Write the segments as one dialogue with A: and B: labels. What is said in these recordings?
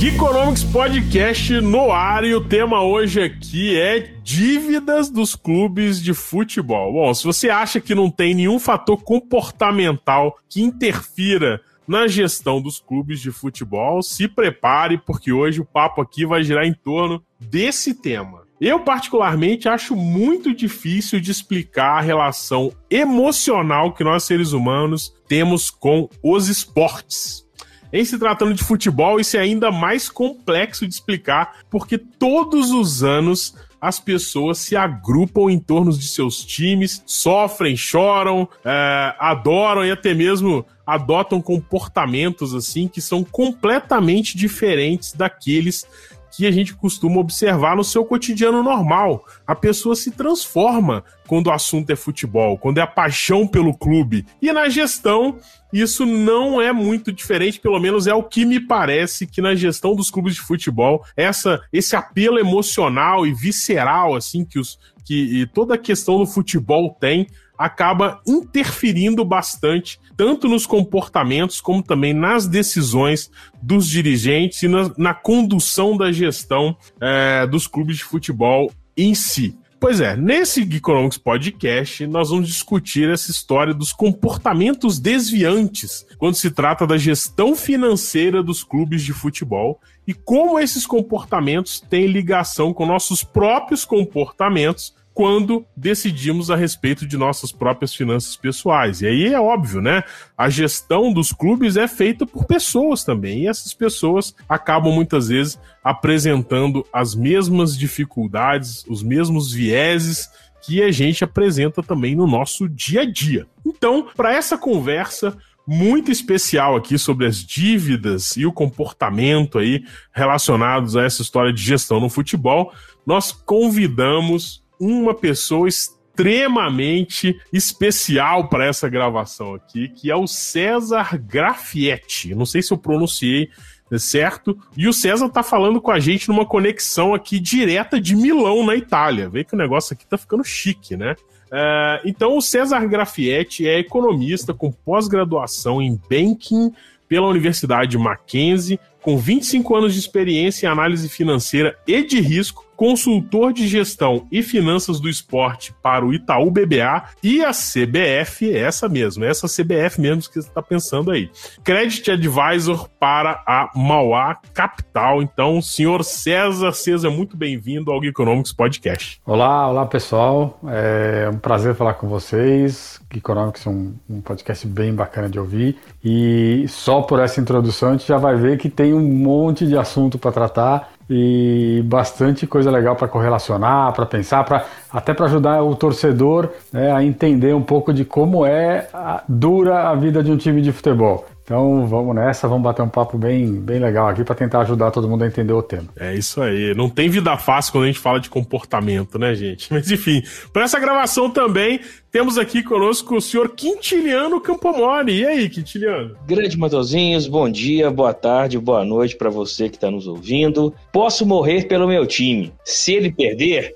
A: Geekonomics Podcast no ar e o tema hoje aqui é dívidas dos clubes de futebol. Bom, se você acha que não tem nenhum fator comportamental que interfira na gestão dos clubes de futebol, se prepare porque hoje o papo aqui vai girar em torno desse tema. Eu, particularmente, acho muito difícil de explicar a relação emocional que nós, seres humanos, temos com os esportes. Em se tratando de futebol, isso é ainda mais complexo de explicar, porque todos os anos as pessoas se agrupam em torno de seus times, sofrem, choram, é, adoram e até mesmo adotam comportamentos assim que são completamente diferentes daqueles que a gente costuma observar no seu cotidiano normal. A pessoa se transforma quando o assunto é futebol, quando é a paixão pelo clube. E na gestão, isso não é muito diferente, pelo menos é o que me parece que na gestão dos clubes de futebol, essa esse apelo emocional e visceral assim que os que toda a questão do futebol tem acaba interferindo bastante, tanto nos comportamentos como também nas decisões dos dirigentes e na, na condução da gestão é, dos clubes de futebol em si. Pois é, nesse Geekonomics Podcast, nós vamos discutir essa história dos comportamentos desviantes quando se trata da gestão financeira dos clubes de futebol e como esses comportamentos têm ligação com nossos próprios comportamentos quando decidimos a respeito de nossas próprias finanças pessoais. E aí é óbvio, né? A gestão dos clubes é feita por pessoas também, e essas pessoas acabam muitas vezes apresentando as mesmas dificuldades, os mesmos vieses que a gente apresenta também no nosso dia a dia. Então, para essa conversa, muito especial aqui sobre as dívidas e o comportamento aí relacionados a essa história de gestão no futebol, nós convidamos uma pessoa extremamente especial para essa gravação aqui, que é o César Grafietti. Não sei se eu pronunciei certo? E o César tá falando com a gente numa conexão aqui direta de Milão, na Itália. Vê que o negócio aqui tá ficando chique, né? Uh, então, o César Grafietti é economista com pós-graduação em banking pela Universidade Mackenzie, com 25 anos de experiência em análise financeira e de risco, consultor de gestão e finanças do esporte para o Itaú BBA e a CBF, essa mesmo, essa CBF mesmo que você está pensando aí. Credit Advisor para a Mauá Capital. Então, senhor César, seja muito bem-vindo ao Economics Podcast.
B: Olá, olá pessoal, é um prazer falar com vocês. Economics é um, um podcast bem bacana de ouvir e só por essa introdução a gente já vai ver que tem um monte de assunto para tratar e bastante coisa legal para correlacionar, para pensar, para até para ajudar o torcedor né, a entender um pouco de como é a, dura a vida de um time de futebol. Então vamos nessa, vamos bater um papo bem, bem legal aqui para tentar ajudar todo mundo a entender o tema.
A: É isso aí. Não tem vida fácil quando a gente fala de comportamento, né, gente? Mas enfim, para essa gravação também temos aqui conosco o senhor Quintiliano Campomori. E aí, Quintiliano?
C: Grande Matozinhos, bom dia, boa tarde, boa noite para você que está nos ouvindo. Posso morrer pelo meu time. Se ele perder,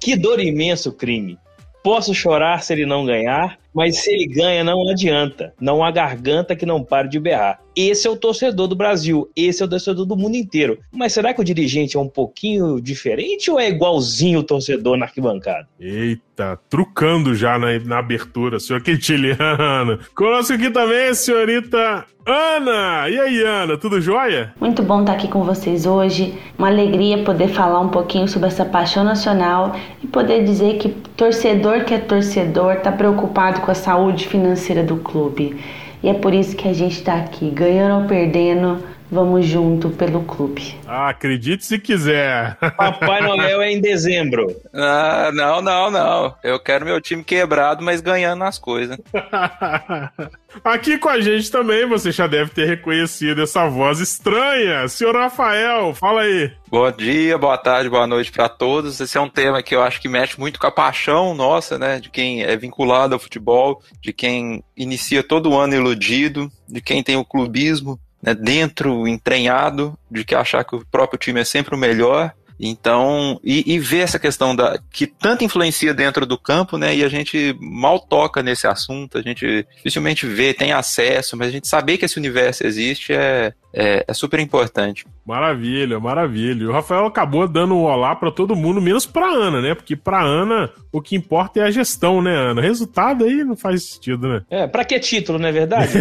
C: que dor imenso crime. Posso chorar se ele não ganhar, mas se ele ganha, não adianta. Não há garganta que não pare de berrar. Esse é o torcedor do Brasil, esse é o torcedor do mundo inteiro. Mas será que o dirigente é um pouquinho diferente ou é igualzinho o torcedor na arquibancada?
A: Eita, trucando já na, na abertura, senhor Quintiliano. Conosco aqui também a senhorita Ana! E aí, Ana, tudo jóia?
D: Muito bom estar aqui com vocês hoje. Uma alegria poder falar um pouquinho sobre essa paixão nacional e poder dizer que torcedor que é torcedor está preocupado com a saúde financeira do clube. E é por isso que a gente está aqui, ganhando ou perdendo, Vamos junto pelo clube.
A: Ah, acredite se quiser.
C: Papai Noel é em dezembro.
E: Ah, não, não, não. Eu quero meu time quebrado, mas ganhando nas coisas.
A: Aqui com a gente também, você já deve ter reconhecido essa voz estranha. Senhor Rafael, fala aí.
E: Bom dia, boa tarde, boa noite para todos. Esse é um tema que eu acho que mexe muito com a paixão nossa, né? De quem é vinculado ao futebol, de quem inicia todo ano iludido, de quem tem o clubismo né, dentro, entranhado, de que achar que o próprio time é sempre o melhor. Então, e, e ver essa questão da que tanto influencia dentro do campo, né? E a gente mal toca nesse assunto, a gente dificilmente vê, tem acesso, mas a gente saber que esse universo existe é, é, é super importante.
A: Maravilha, maravilha. O Rafael acabou dando um olá para todo mundo, menos para Ana, né? Porque para Ana o que importa é a gestão, né, Ana? Resultado aí não faz sentido, né?
C: É, para que título, não é verdade?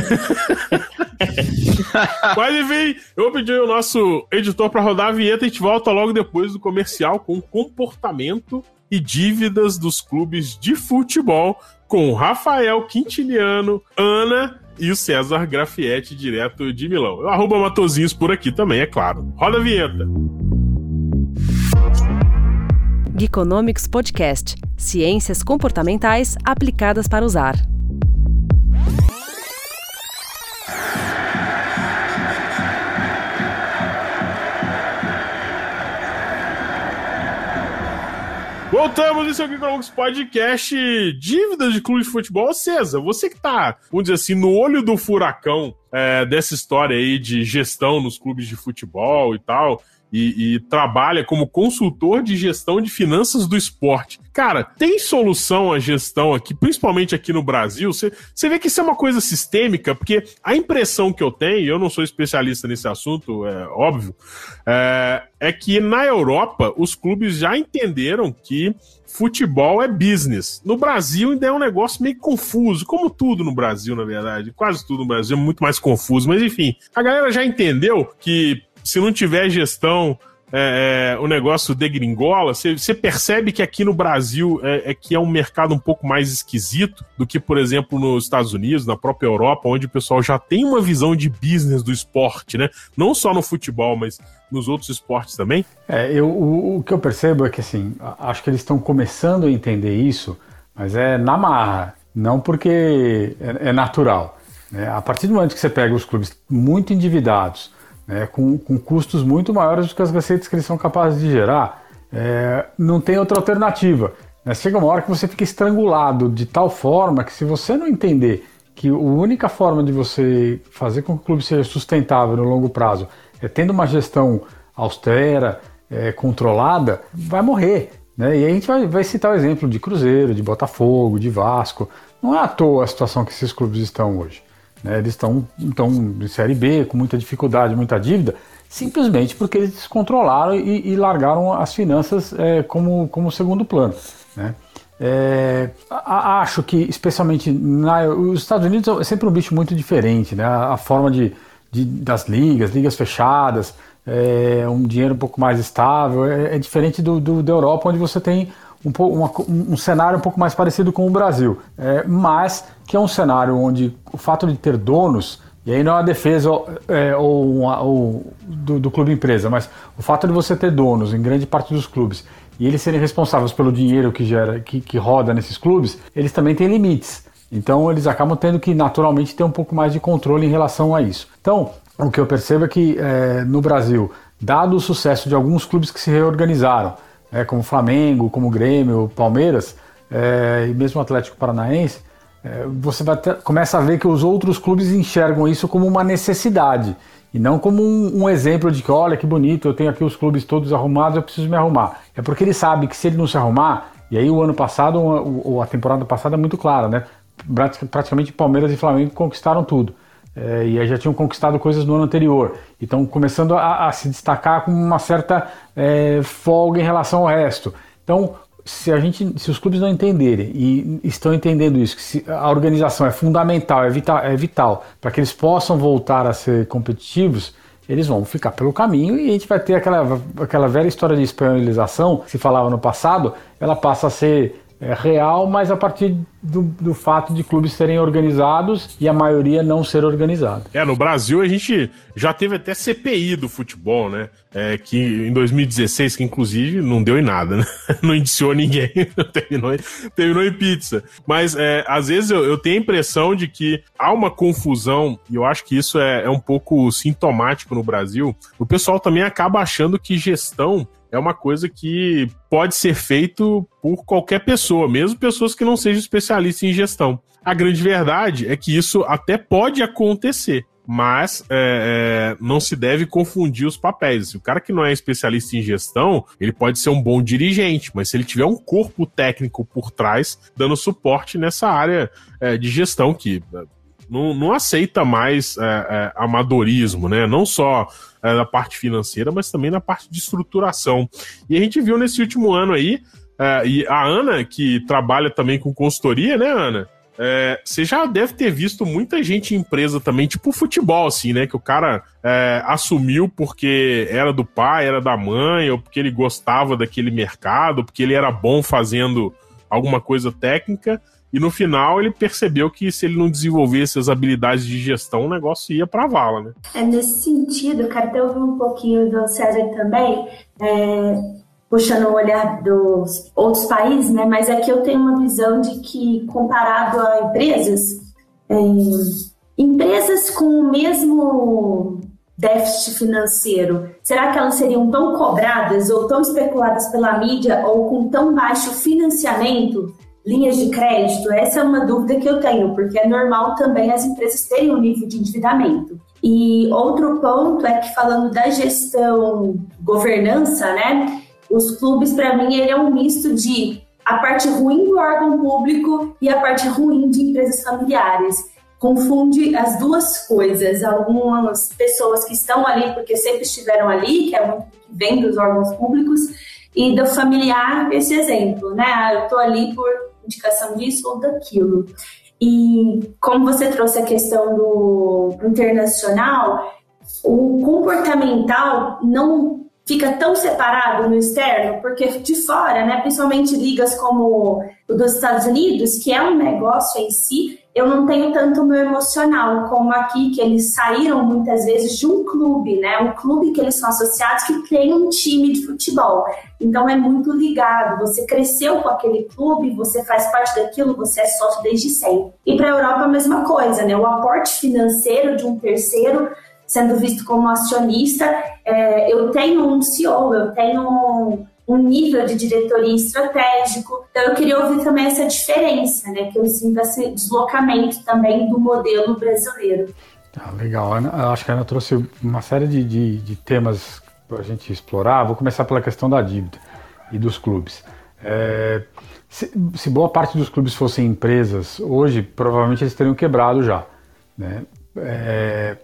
A: Mas vem, eu vou pedir o nosso editor para rodar a vinheta e a gente volta logo depois do comercial com comportamento e dívidas dos clubes de futebol com Rafael Quintiliano, Ana e o César Grafietti, direto de Milão. Arroba Matozinhos por aqui também, é claro. Roda a vinheta.
F: Geekonomics Podcast. Ciências comportamentais aplicadas para usar.
A: Voltamos em seu Geekonomics Podcast Dívidas de Clube de Futebol. César, você que tá, vamos dizer assim, no olho do furacão é, dessa história aí de gestão nos clubes de futebol e tal, e, e, trabalha como consultor de gestão de finanças do esporte. Cara, tem solução a gestão aqui, principalmente aqui no Brasil? Você vê que isso é uma coisa sistêmica, porque a impressão que eu tenho, eu não sou especialista nesse assunto, é óbvio, é, é que na Europa os clubes já entenderam que futebol é business. No Brasil ainda é um negócio meio confuso, como tudo no Brasil, na verdade. Quase tudo no Brasil é muito mais confuso, mas enfim, a galera já entendeu que se não tiver gestão, é, é, o negócio degringola, você percebe que aqui no Brasil é, é, que é um mercado um pouco mais esquisito do que, por exemplo, nos Estados Unidos, na própria Europa, onde o pessoal já tem uma visão de business do esporte, né? Não só no futebol, mas nos outros esportes também?
B: É, eu, o, o que eu percebo é que, assim, acho que eles estão começando a entender isso, mas é na marra, não porque é, é natural. Né? A partir do momento que você pega os clubes muito endividados, né, com, com, custos muito maiores do que as receitas que eles são capazes de gerar, é, não tem outra alternativa. Né? Chega uma hora que você fica estrangulado de tal forma que se você não entender que a única forma de você fazer com que o clube seja sustentável no longo prazo é tendo uma gestão austera, é, controlada, vai morrer. Né? E a gente vai, vai citar o exemplo de Cruzeiro, de Botafogo, de Vasco. Não é à toa a situação que esses clubes estão hoje. Né? Eles estão em Série B, com muita dificuldade, muita dívida, simplesmente porque eles descontrolaram e, e largaram as finanças é, como, como segundo plano. Né? É, acho que, especialmente na, os Estados Unidos, é sempre um bicho muito diferente, né? a, a forma de, de, das ligas, ligas fechadas, é, um dinheiro um pouco mais estável, é, é diferente do, do, da Europa, onde você tem um, uma, um, cenário um pouco mais parecido com o Brasil, é, mas que é um cenário onde o fato de ter donos, e aí não é a defesa é, ou, ou do, do, clube empresa, mas o fato de você ter donos em grande parte dos clubes e eles serem responsáveis pelo dinheiro que gera, que, que roda nesses clubes, eles também têm limites. Então eles acabam tendo que naturalmente ter um pouco mais de controle em relação a isso. Então, o que eu percebo é que é, no Brasil, dado o sucesso de alguns clubes que se reorganizaram, é, como Flamengo, como Grêmio, Palmeiras é, e mesmo Atlético Paranaense, é, você ter, começa a ver que os outros clubes enxergam isso como uma necessidade e não como um, um, exemplo de que, olha que bonito, eu tenho aqui os clubes todos arrumados, eu preciso me arrumar. É porque ele sabe que se ele não se arrumar, e aí o ano passado, ou a temporada passada é muito clara, né? Praticamente Palmeiras e Flamengo conquistaram tudo. É, e já tinham conquistado coisas no ano anterior. E estão começando a, a, se destacar com uma certa é, folga em relação ao resto. Então, se a gente, se os clubes não entenderem e estão entendendo isso, que a organização é fundamental, é vital, é vital para que eles possam voltar a ser competitivos, eles vão ficar pelo caminho e a gente vai ter aquela, aquela velha história de espanholização que se falava no passado, ela passa a ser é, real, mas a partir do, do, fato de clubes serem organizados e a maioria não ser organizada.
A: É, no Brasil a gente já teve até CPI do futebol, né? É, que em 2016, que inclusive não deu em nada, né? Não indiciou ninguém, terminou, terminou em pizza. Mas é, às vezes eu, eu, tenho a impressão de que há uma confusão, e eu acho que isso é, é um pouco sintomático no Brasil. O pessoal também acaba achando que gestão é uma coisa que pode ser feito por qualquer pessoa, mesmo pessoas que não sejam especialistas em gestão. A grande verdade é que isso até pode acontecer, mas é, é, não se deve confundir os papéis. O cara que não é especialista em gestão, ele pode ser um bom dirigente, mas se ele tiver um corpo técnico por trás, dando suporte nessa área é, de gestão que é, não, não aceita mais é, é, amadorismo, né? Não só é, na parte financeira, mas também na parte de estruturação. E a gente viu nesse último ano aí, é, e a Ana, que trabalha também com consultoria, né, Ana? É, você já deve ter visto muita gente em empresa também, tipo futebol, assim, né? Que o cara é, assumiu porque era do pai, era da mãe, ou porque ele gostava daquele mercado, porque ele era bom fazendo alguma coisa técnica. E no final ele percebeu que se ele não desenvolvesse as habilidades de gestão, o negócio ia para a vala, né?
G: É nesse sentido, quero até ouvir um pouquinho do César também, é, puxando o olhar dos outros países, né? Mas aqui eu tenho uma visão de que, comparado a empresas, é, empresas com o mesmo déficit financeiro, será que elas seriam tão cobradas ou tão especuladas pela mídia ou com tão baixo financiamento linhas de crédito? Essa é uma dúvida que eu tenho, porque é normal também as empresas terem um nível de endividamento. E outro ponto é que falando da gestão, governança, né? Os clubes, para mim, ele é um misto de a parte ruim do órgão público e a parte ruim de empresas familiares. Confunde as duas coisas. Algumas pessoas que estão ali porque sempre estiveram ali, que é muito que vem dos órgãos públicos, e do familiar, esse exemplo, né? Ah, eu estou ali por indicação disso ou daquilo. E como você trouxe a questão do internacional, o comportamental não fica tão separado no externo, porque de fora, né, principalmente ligas como o dos Estados Unidos, que é um negócio em si, eu não tenho tanto meu emocional como aqui, que eles saíram muitas vezes de um clube, né? Um clube que eles são associados que tem um time de futebol. Então é muito ligado. Você cresceu com aquele clube, você faz parte daquilo, você é sócio desde sempre. E para a Europa a mesma coisa, né? O aporte financeiro de um terceiro sendo visto como acionista, é, eu tenho um CEO, eu tenho um, nível de diretoria estratégico. Então, eu queria ouvir também essa diferença, né? Que eu sinto esse deslocamento também do modelo brasileiro.
B: Ah, legal. Ana, acho que a Ana trouxe uma série de, de, de temas para a gente explorar. Vou começar pela questão da dívida e dos clubes. É, se, se, boa parte dos clubes fossem empresas, hoje provavelmente eles teriam quebrado já. Né? É,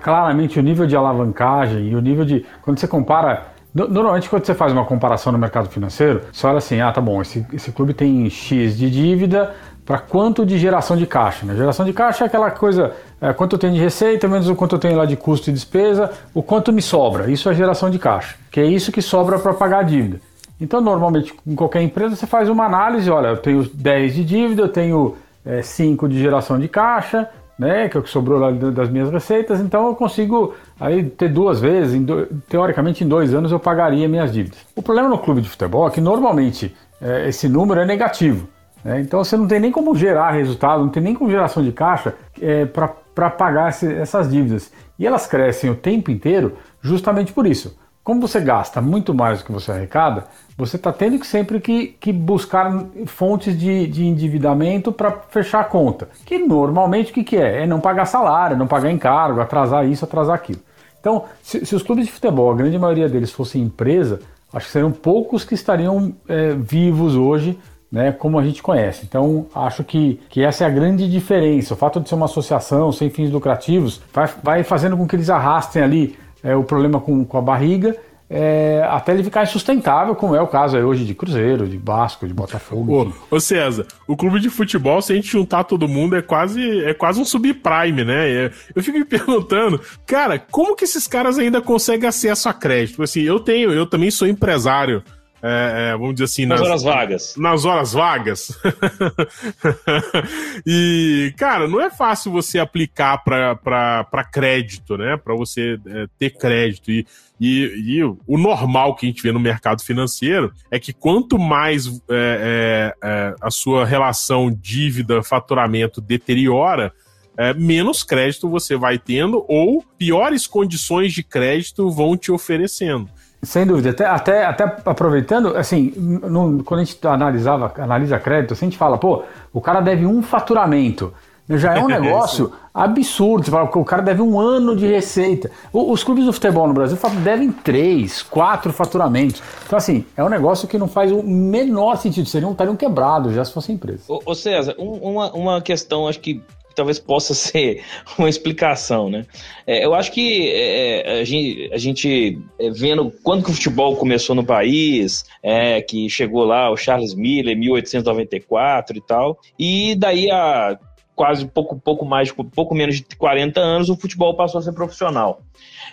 B: claramente o nível de alavancagem e o nível de. Quando você compara Normalmente, quando você faz uma comparação no mercado financeiro, você olha assim: ah, tá bom, esse, esse clube tem X de dívida para quanto de geração de caixa. Né? Geração de caixa é aquela coisa: é, quanto eu tenho de receita, menos o quanto eu tenho lá de custo e despesa, o quanto me sobra. Isso é geração de caixa, que é isso que sobra para pagar a dívida. Então, normalmente, em qualquer empresa, você faz uma análise: olha, eu tenho 10 de dívida, eu tenho é, 5 de geração de caixa, né, que é o que sobrou lá das minhas receitas, então eu consigo aí ter duas vezes, em do, teoricamente em dois anos eu pagaria minhas dívidas. O problema no clube de futebol é que normalmente é, esse número é negativo, né, então você não tem nem como gerar resultado, não tem nem como geração de caixa é, para pagar esse, essas dívidas. E elas crescem o tempo inteiro justamente por isso. Como você gasta muito mais do que você arrecada, você está tendo que sempre que, que buscar fontes de, de endividamento para fechar a conta. Que normalmente o que, que é? É não pagar salário, não pagar encargo, atrasar isso, atrasar aquilo. Então, se, se os clubes de futebol, a grande maioria deles fossem empresa, acho que seriam poucos que estariam é, vivos hoje, né, como a gente conhece. Então, acho que, que essa é a grande diferença. O fato de ser uma associação sem fins lucrativos vai, vai fazendo com que eles arrastem ali é, o problema com, com a barriga é, até ele ficar insustentável, como é o caso hoje de Cruzeiro, de Basco, de Botafogo.
A: Ô, ô, César, o clube de futebol, se a gente juntar todo mundo, é quase, é quase um subprime, né? É, eu fico me perguntando, cara, como que esses caras ainda conseguem acesso a crédito? Assim, eu tenho, eu também sou empresário é, é, vamos dizer assim,
C: nas, nas horas vagas.
A: Nas horas vagas. e, cara, não é fácil você aplicar para crédito, né? Para você é, ter crédito. E, e, e, o normal que a gente vê no mercado financeiro é que quanto mais é, é, é a sua relação dívida-faturamento deteriora, é, menos crédito você vai tendo ou piores condições de crédito vão te oferecendo.
B: Sem dúvida. Até, até, até aproveitando, assim, no, quando a gente analisava, analisa crédito, assim, a gente fala, pô, o cara deve um faturamento. Já é um negócio absurdo. Você fala, o cara deve um ano de receita. Os clubes do futebol no Brasil devem três, quatro faturamentos. Então, assim, é um negócio que não faz o menor sentido. Seriam, estariam quebrados já se fosse empresa.
C: Ô, ô César, um, uma, uma questão, acho que talvez possa ser uma explicação, né? É, eu acho que é, é, a gente, a gente é, vendo quando que o futebol começou no país, é, que chegou lá o Charles Miller em 1894 e tal, e daí a quase pouco, pouco mais, pouco menos de 40 anos, o futebol passou a ser profissional.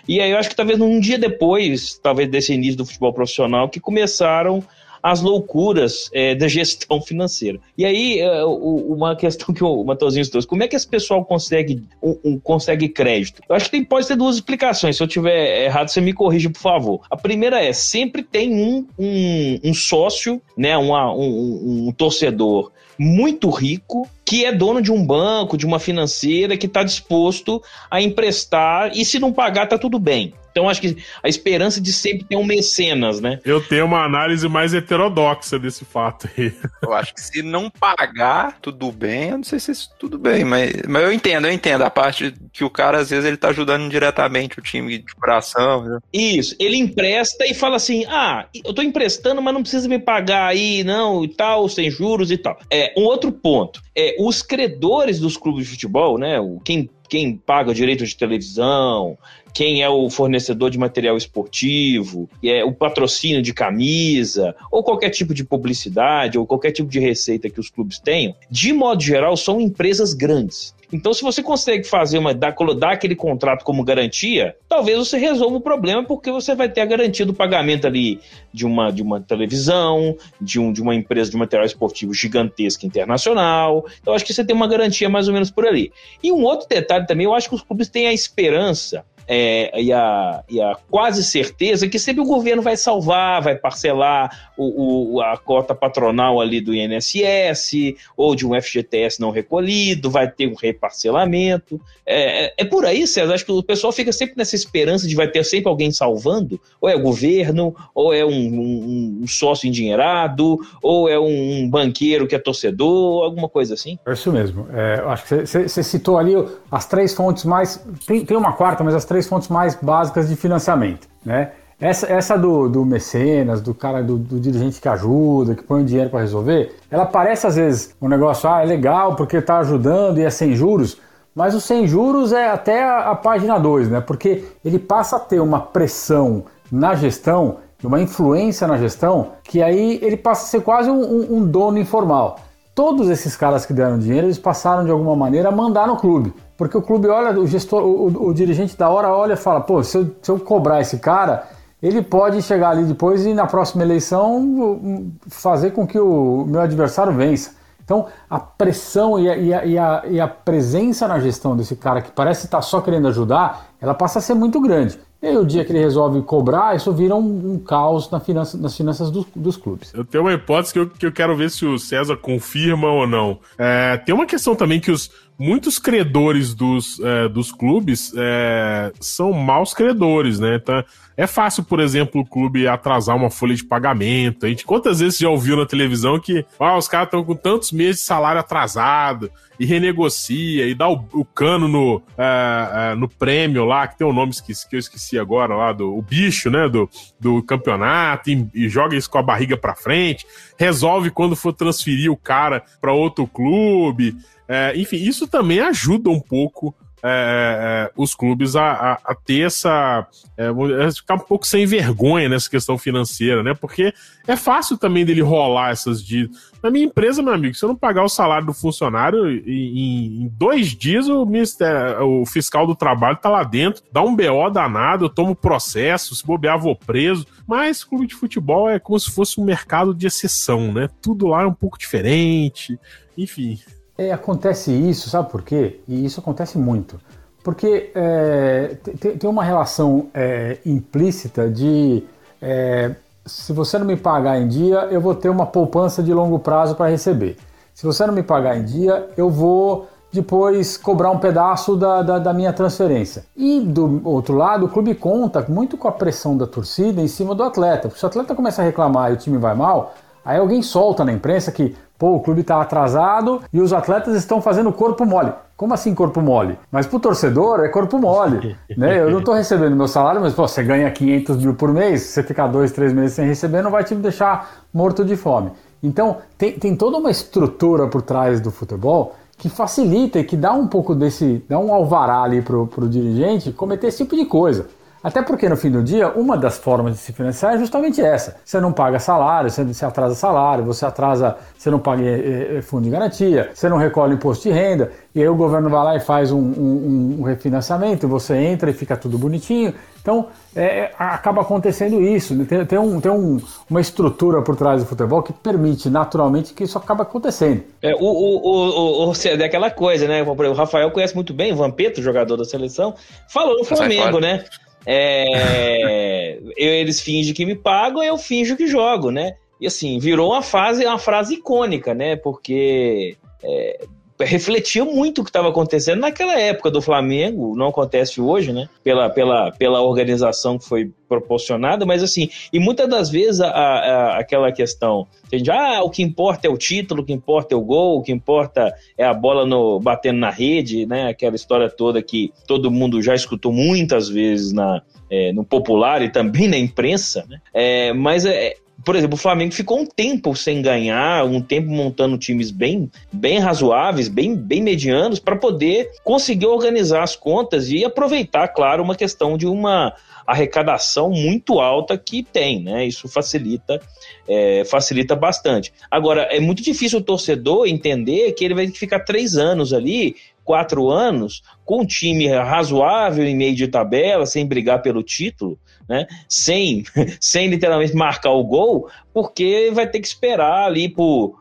C: E aí eu acho que talvez um dia depois, talvez desse início do futebol profissional, que começaram as loucuras é, da gestão financeira. E aí, é, uma questão que o Matheusinho trouxe, como é que esse pessoal consegue, um, um, consegue crédito? Eu acho que tem, pode ter duas explicações. Se eu tiver errado, você me corrija, por favor. A primeira é, sempre tem um, um, um sócio, né, uma, um, um torcedor muito rico que é dono de um banco, de uma financeira, que está disposto a emprestar e se não pagar, tá tudo bem. Então, acho que a esperança de sempre ter um mecenas, né?
A: Eu tenho uma análise mais heterodoxa desse fato aí.
E: Eu acho que se não pagar, tudo bem. Eu não sei se isso tudo bem, mas, mas eu entendo, eu entendo a parte que o cara, às vezes, ele tá ajudando indiretamente o time de coração. Né?
C: Isso, ele empresta e fala assim: ah, eu tô emprestando, mas não precisa me pagar aí, não, e tal, sem juros e tal. É, um outro ponto. É, os credores dos clubes de futebol, né? Quem quem paga o direito de televisão, quem é o fornecedor de material esportivo, é o patrocínio de camisa, ou qualquer tipo de publicidade, ou qualquer tipo de receita que os clubes tenham, de modo geral, são empresas grandes. Então, se você consegue fazer uma, dar, dar aquele contrato como garantia, talvez você resolva o problema, porque você vai ter a garantia do pagamento ali de uma, de uma televisão, de, um, de uma empresa de material esportivo gigantesca internacional. Então, acho que você tem uma garantia mais ou menos por ali. E um outro detalhe também, eu acho que os clubes têm a esperança é, e, a, e a quase certeza que sempre o governo vai salvar, vai parcelar o, o, a cota patronal ali do INSS ou de um FGTS não recolhido, vai ter um reparcelamento. É, é, é por aí, César. Acho que o pessoal fica sempre nessa esperança de vai ter sempre alguém salvando, ou é o governo, ou é um, um, um sócio endinheirado, ou é um, banqueiro que é torcedor, alguma coisa assim.
B: É isso mesmo. É, acho que você citou ali as três fontes mais. Tem, tem uma quarta, mas as três três fontes mais básicas de financiamento, né? Essa, essa do, do mecenas, do cara, do, do, dirigente que ajuda, que põe o dinheiro para resolver, ela parece às vezes um negócio, ah, é legal porque está ajudando e é sem juros, mas o sem juros é até a, a página 2, né? Porque ele passa a ter uma pressão na gestão, uma influência na gestão, que aí ele passa a ser quase um, um dono informal. Todos esses caras que deram dinheiro, eles passaram de alguma maneira a mandar no clube. Porque o clube olha, o gestor, o, o dirigente da hora olha e fala, pô, se eu, se eu cobrar esse cara, ele pode chegar ali depois e na próxima eleição fazer com que o meu adversário vença. Então, a pressão e a, e, a, e, a, e a, presença na gestão desse cara que parece estar só querendo ajudar, ela passa a ser muito grande. E aí, o dia que ele resolve cobrar, isso vira um, um caos na finança, nas finanças do, dos clubes.
A: Eu tenho uma hipótese que eu, que eu quero ver se o César confirma ou não. É, tem uma questão também que os, muitos credores dos, é, dos clubes é, são maus credores, né? Então, é fácil, por exemplo, o clube atrasar uma folha de pagamento. A gente quantas vezes já ouviu na televisão que ah, os caras estão com tantos meses de salário atrasado e renegocia e dá o, o cano no, é, é, no prêmio lá, que tem o um nome que, que eu esqueci agora lá, do o bicho, né? Do, do campeonato e, e joga isso com a barriga para frente, resolve quando for transferir o cara para outro clube. É, enfim, isso também ajuda um pouco é, é, os clubes a, a, a ter essa. É, ficar um pouco sem vergonha nessa questão financeira, né? Porque é fácil também dele rolar essas dívidas. Na minha empresa, meu amigo, se eu não pagar o salário do funcionário, em, em dois dias o, ministério, o fiscal do trabalho tá lá dentro, dá um BO danado, eu tomo processo, se bobear, vou preso. Mas clube de futebol é como se fosse um mercado de exceção, né? Tudo lá é um pouco diferente, enfim.
B: É, acontece isso, sabe por quê? E isso acontece muito. Porque é, tem, tem, uma relação é, implícita de é, se você não me pagar em dia, eu vou ter uma poupança de longo prazo para receber. Se você não me pagar em dia, eu vou depois cobrar um pedaço da, da, da, minha transferência. E do outro lado, o clube conta muito com a pressão da torcida em cima do atleta. Porque se o atleta começa a reclamar e o time vai mal, aí alguém solta na imprensa que Pô, o clube está atrasado e os atletas estão fazendo corpo mole. Como assim corpo mole? Mas pro torcedor é corpo mole, né? Eu não estou recebendo meu salário, mas pô, você ganha 500 mil por mês, você ficar dois, três meses sem receber, não vai te deixar morto de fome. Então, tem, tem toda uma estrutura por trás do futebol que facilita e que dá um pouco desse, dá um alvará ali pro, pro dirigente cometer esse tipo de coisa. Até porque no fim do dia, uma das formas de se financiar é justamente essa. Você não paga salário, você atrasa salário, você atrasa, você não paga eh, eh, fundo de garantia, você não recolhe imposto de renda, e aí o governo vai lá e faz um, um, um refinanciamento, você entra e fica tudo bonitinho. Então é, acaba acontecendo isso. Né? Tem, tem, um, tem um, uma estrutura por trás do futebol que permite naturalmente que isso acaba acontecendo.
C: É, o, o, o, o, é aquela coisa, né? O Rafael conhece muito bem, o Vampetto, jogador da seleção, falou no Flamengo, né? É, eles fingem que me pagam, eu finjo que jogo, né? E assim, virou uma fase, uma frase icônica, né? Porque é, refletia muito o que estava acontecendo naquela época do Flamengo, não acontece hoje, né? Pela, pela, pela organização que foi proporcionada, mas assim, e muitas das vezes a, a, aquela questão, gente, ah, o que importa é o título, o que importa é o gol, o que importa é a bola no, batendo na rede, né? Aquela história toda que todo mundo já escutou muitas vezes na, é, no popular e também na imprensa, né? É, mas é, por exemplo, o Flamengo ficou um tempo sem ganhar, um tempo montando times bem, bem razoáveis, bem, bem medianos, para poder conseguir organizar as contas e aproveitar, claro, uma questão de uma arrecadação muito alta que tem, né? Isso facilita, é, facilita bastante. Agora, é muito difícil o torcedor entender que ele vai ficar três anos ali quatro anos, com um time razoável em meio de tabela, sem brigar pelo título, né? sem, sem literalmente marcar o gol, porque vai ter que esperar ali por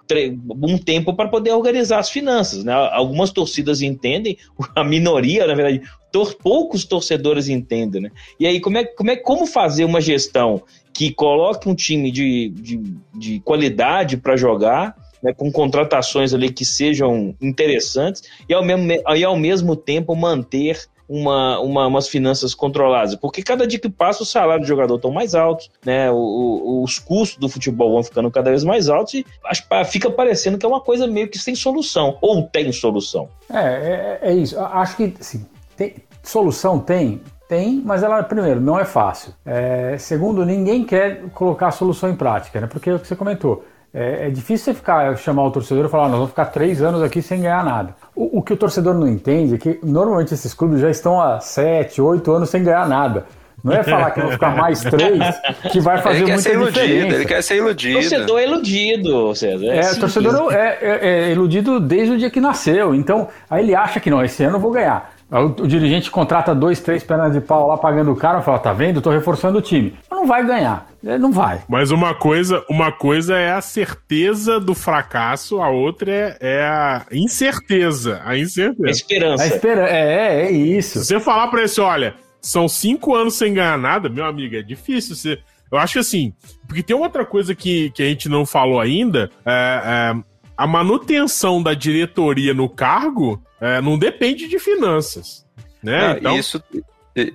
C: um tempo para poder organizar as finanças. Né? Algumas torcidas entendem, a minoria, na verdade, tor poucos torcedores entendem. Né? E aí, como é, como é como fazer uma gestão que coloque um time de, de, de qualidade para jogar né, com contratações ali que sejam interessantes e ao mesmo, e ao mesmo tempo manter uma, uma, umas finanças controladas, porque cada dia que passa o salário do jogador estão mais altos, né? O, o, os custos do futebol vão ficando cada vez mais altos e acho, fica parecendo que é uma coisa meio que sem solução, ou tem solução.
B: É, é, é isso. Acho que sim, tem, solução tem, tem, mas ela, primeiro, não é fácil. É, segundo, ninguém quer colocar a solução em prática, né? Porque é o que você comentou é, é, difícil você ficar, chamar o torcedor e falar, nós vamos ficar três anos aqui sem ganhar nada. O, o, que o torcedor não entende é que normalmente esses clubes já estão há sete, oito anos sem ganhar nada. Não é falar que vão ficar mais três que vai fazer ele quer muita ser
E: iludido,
B: diferença.
E: Ele quer ser iludido.
C: O torcedor é iludido, César.
B: É, é o torcedor é, é, é, iludido desde o dia que nasceu. Então, aí ele acha que não, esse ano eu vou ganhar. O, o, dirigente contrata dois, três pernas de pau lá pagando o cara e fala: tá vendo? Tô reforçando o time. Mas não vai ganhar. Ele não vai.
A: Mas uma coisa, uma coisa é a certeza do fracasso, a outra é, é a incerteza. A incerteza. A
C: esperança. A
B: espera é, é isso.
A: Se você falar pra esse, olha, são cinco anos sem ganhar nada, meu amigo, é difícil. Você... Eu acho que assim, porque tem outra coisa que, que a gente não falou ainda, é, é a manutenção da diretoria no cargo é, não depende de finanças. Né?
E: Não, então... Isso,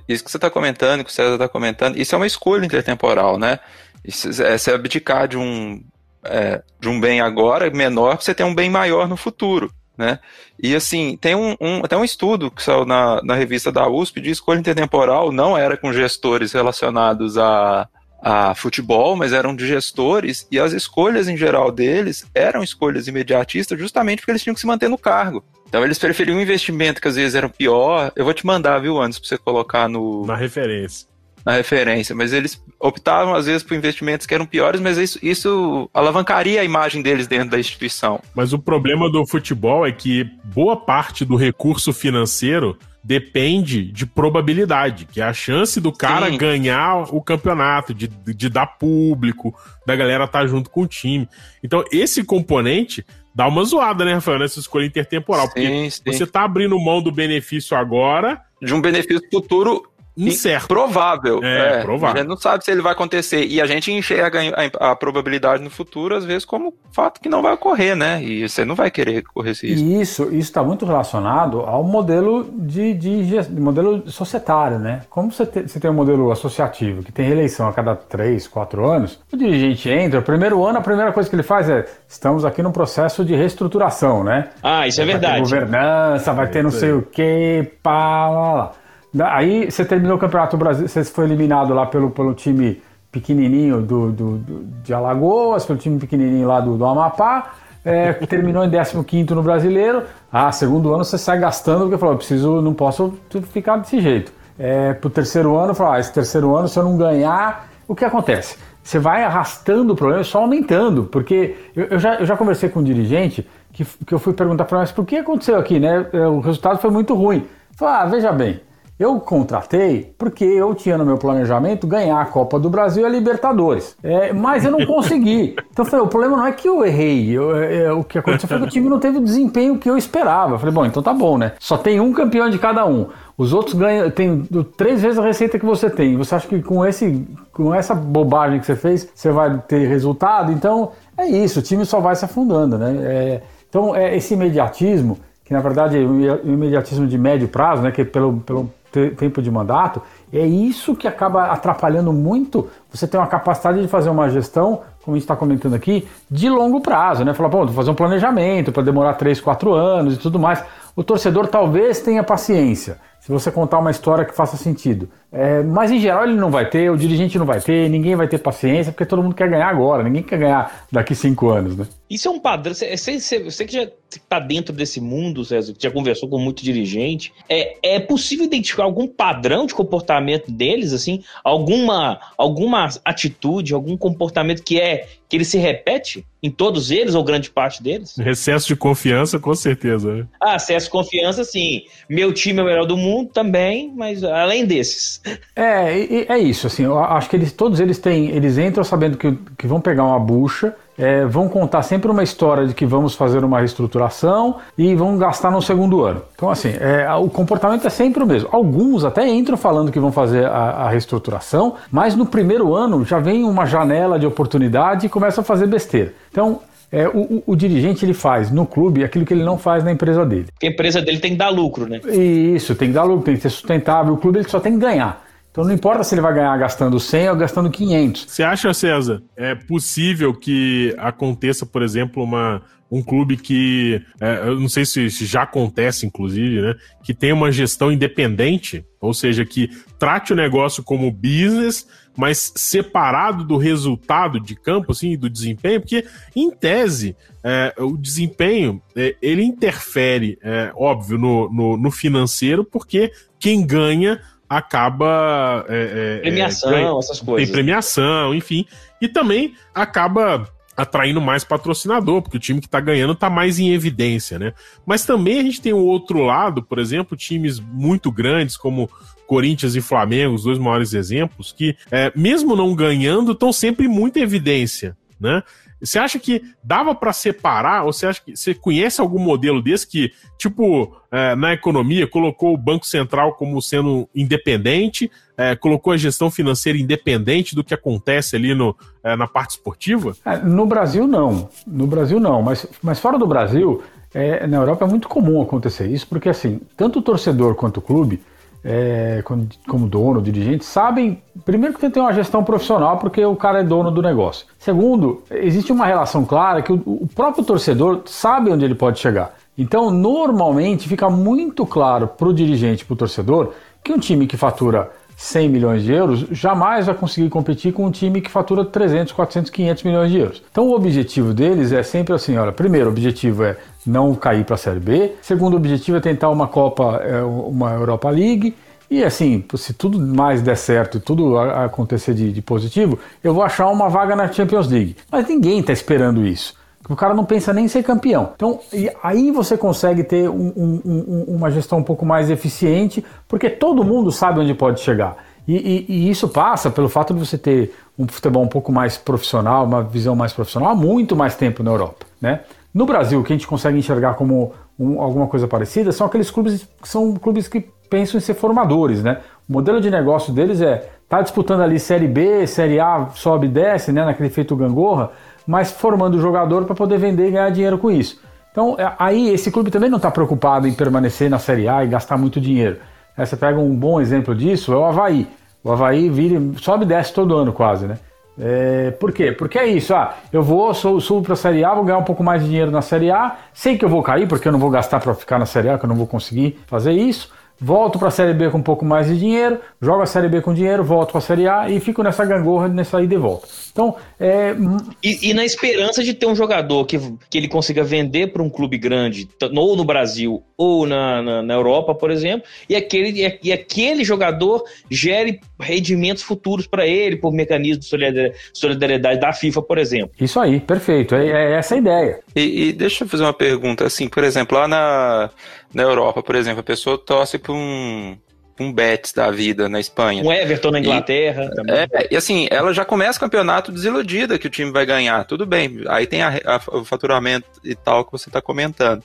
E: isso que você está comentando, que o César está comentando, isso é uma escolha intertemporal, né? Isso é você abdicar de um, é, de um bem agora menor para você ter um bem maior no futuro. Né? E assim, tem um, um, até um estudo que saiu na, na revista da USP de escolha intertemporal, não era com gestores relacionados a, a futebol, mas eram de gestores, e as escolhas em geral deles eram escolhas imediatistas justamente porque eles tinham que se manter no cargo. Então eles preferiam um investimento que às vezes era pior. Eu vou te mandar, viu, antes, pra você colocar no.
A: Na referência.
E: Na referência. Mas eles optavam, às vezes, por investimentos que eram piores, mas isso, isso alavancaria a imagem deles dentro da instituição.
A: Mas o problema do futebol é que boa parte do recurso financeiro depende de probabilidade, que é a chance do cara Sim. ganhar o campeonato, de, de dar público, da galera estar tá junto com o time. Então, esse componente dá uma zoada, né, Rafael, nessa escolha intertemporal. Sim, porque sim. você tá abrindo mão do benefício agora.
E: De um benefício futuro
A: incerto.
E: Provável.
A: É, é, provável.
E: A gente não sabe se ele vai acontecer. E a gente enxerga a, a, probabilidade no futuro, às vezes, como fato que não vai ocorrer, né? E você não vai querer correr esse risco.
B: E isso está muito relacionado ao modelo de, de, de, modelo societário, né? Como você, te, você tem um modelo associativo que tem reeleição a cada três, quatro anos, o dirigente entra, o primeiro ano, a primeira coisa que ele faz é estamos aqui num processo de reestruturação, né?
C: Ah, isso é
B: vai
C: verdade.
B: Ter governança, vai ter não sei o quê, pá, lá, lá. Aí você terminou o Campeonato Brasil, você foi eliminado lá pelo, pelo time pequenininho do, do, do de Alagoas, pelo time pequenininho lá do, do Amapá, é, terminou em 15 no Brasileiro. Ah, segundo ano você sai gastando porque falou, preciso, não posso ficar desse jeito. É, pro terceiro ano, falou, ah, esse terceiro ano se eu não ganhar, o que acontece? Você vai arrastando o problema, só aumentando, porque eu, eu, já, eu já conversei com um dirigente que, que eu fui perguntar para ele, mas por que aconteceu aqui, né? É, o resultado foi muito ruim. Falei, ah, veja bem, eu contratei porque eu tinha no meu planejamento ganhar a Copa do Brasil e a Libertadores. É, mas eu não consegui. Então eu falei, o problema não é que eu errei. Eu, é, é, o que aconteceu foi que o time não teve o desempenho que eu esperava. Eu falei, bom, então tá bom, né? Só tem um campeão de cada um. Os outros ganham, tem três vezes a receita que você tem. Você acha que com, esse, com essa bobagem que você fez, você vai ter resultado? Então é isso, o time só vai se afundando, né? É, então é esse imediatismo, que na verdade é o imediatismo de médio prazo, né? Que pelo, pelo tempo de mandato, é isso que acaba atrapalhando muito você ter uma capacidade de fazer uma gestão, como a gente está comentando aqui, de longo prazo, né? Falar, bom, vou fazer um planejamento para demorar 3, 4 anos e tudo mais. O torcedor talvez tenha paciência, se você contar uma história que faça sentido. É, mas em geral ele não vai ter, o dirigente não vai ter, ninguém vai ter paciência, porque todo mundo quer ganhar agora, ninguém quer ganhar daqui cinco anos, né?
C: Isso é um padrão. Você, você, você que já está dentro desse mundo, César, que já conversou com muito dirigente, é, é possível identificar algum padrão de comportamento deles, assim, alguma, alguma atitude, algum comportamento que é que ele se repete em todos eles ou grande parte deles?
A: Excesso de confiança, com certeza. Né?
C: Ah, excesso de confiança, sim. Meu time é o melhor do mundo também, mas além desses.
B: É, é isso, assim, eu acho que eles, todos eles têm, eles entram sabendo que, que vão pegar uma bucha, é, vão contar sempre uma história de que vamos fazer uma reestruturação e vão gastar no segundo ano. Então, assim, é, o comportamento é sempre o mesmo. Alguns até entram falando que vão fazer a, a reestruturação, mas no primeiro ano já vem uma janela de oportunidade e começa a fazer besteira. Então, é, o, o, dirigente ele faz no clube aquilo que ele não faz na empresa dele.
C: Porque a empresa dele tem que dar lucro, né?
B: Isso, tem que dar lucro, tem que ser sustentável. O clube ele só tem que ganhar. Então não importa se ele vai ganhar gastando 100 ou gastando 500.
A: Você acha, César, é possível que aconteça, por exemplo, uma, um clube que, é, eu não sei se, se, já acontece, inclusive, né, que tem uma gestão independente, ou seja, que trate o negócio como business, mas separado do resultado de campo, assim, do desempenho, porque, em tese, é, o desempenho, é, ele interfere, é, óbvio, no, no, no, financeiro, porque quem ganha acaba...
C: É, é, premiação, essas coisas.
A: Tem premiação, enfim, e também acaba atraindo mais patrocinador, porque o time que está ganhando está mais em evidência, né? Mas também a gente tem o outro lado, por exemplo, times muito grandes como Corinthians e Flamengo, os dois maiores exemplos, que é, mesmo não ganhando, estão sempre muito em evidência, né? Você acha que dava para separar? Ou você acha que você conhece algum modelo desse que, tipo, é, na economia, colocou o Banco Central como sendo independente, é, colocou a gestão financeira independente do que acontece ali no, é, na parte esportiva?
B: É, no Brasil, não. No Brasil, não. Mas, mas fora do Brasil, é, na Europa é muito comum acontecer isso, porque, assim, tanto o torcedor quanto o clube é, como, como, dono, dirigente, sabem, primeiro que tem uma gestão profissional, porque o cara é dono do negócio. Segundo, existe uma relação clara que o, o próprio torcedor sabe onde ele pode chegar. Então, normalmente, fica muito claro para o dirigente, para o torcedor, que um time que fatura 100 milhões de euros, jamais vai conseguir competir com um time que fatura 300, 400, 500 milhões de euros. Então o objetivo deles é sempre assim, olha, primeiro o objetivo é não cair para a Série B, segundo objetivo é tentar uma Copa, é, uma Europa League, e assim, se tudo mais der certo e tudo acontecer de, de, positivo, eu vou achar uma vaga na Champions League. Mas ninguém está esperando isso. O cara não pensa nem em ser campeão. Então, aí você consegue ter um, um, um, uma gestão um pouco mais eficiente, porque todo mundo sabe onde pode chegar. E, e, e, isso passa pelo fato de você ter um futebol um pouco mais profissional, uma visão mais profissional, há muito mais tempo na Europa. Né? No Brasil, o que a gente consegue enxergar como alguma coisa parecida são aqueles clubes que são clubes que pensam em ser formadores. Né? O modelo de negócio deles é tá disputando ali Série B, Série A, sobe e desce, né, naquele feito gangorra, mas formando o jogador para poder vender e ganhar dinheiro com isso. Então, é, aí esse clube também não está preocupado em permanecer na Série A e gastar muito dinheiro. Aí você pega um bom exemplo disso, é o Havaí. O Havaí vira, sobe e desce todo ano quase, né? É, por quê? Porque é isso, ah, eu vou, sou, subo para a Série A, vou ganhar um pouco mais de dinheiro na Série A, sei que eu vou cair, porque eu não vou gastar para ficar na Série A, que eu não vou conseguir fazer isso, volto para a Série B com um pouco mais de dinheiro, jogo a Série B com dinheiro, volto para a Série A e fico nessa gangorra nessa ida e volta. Então, é...
C: e, e, na esperança de ter um jogador que, que ele consiga vender para um clube grande, ou no Brasil ou na, na, na Europa, por exemplo, e aquele, e, e aquele jogador gere rendimentos futuros para ele por mecanismo de solidariedade da FIFA, por exemplo.
B: Isso aí, perfeito. É, é essa a ideia.
E: E, e deixa eu fazer uma pergunta, assim, por exemplo, lá na na Europa, por exemplo, a pessoa torce para um, um Betis da vida na Espanha.
C: Um Everton na Inglaterra
E: e, também. É, e assim, ela já começa o campeonato desiludida que o time vai ganhar. Tudo bem, aí tem a, a, o faturamento e tal que você está comentando.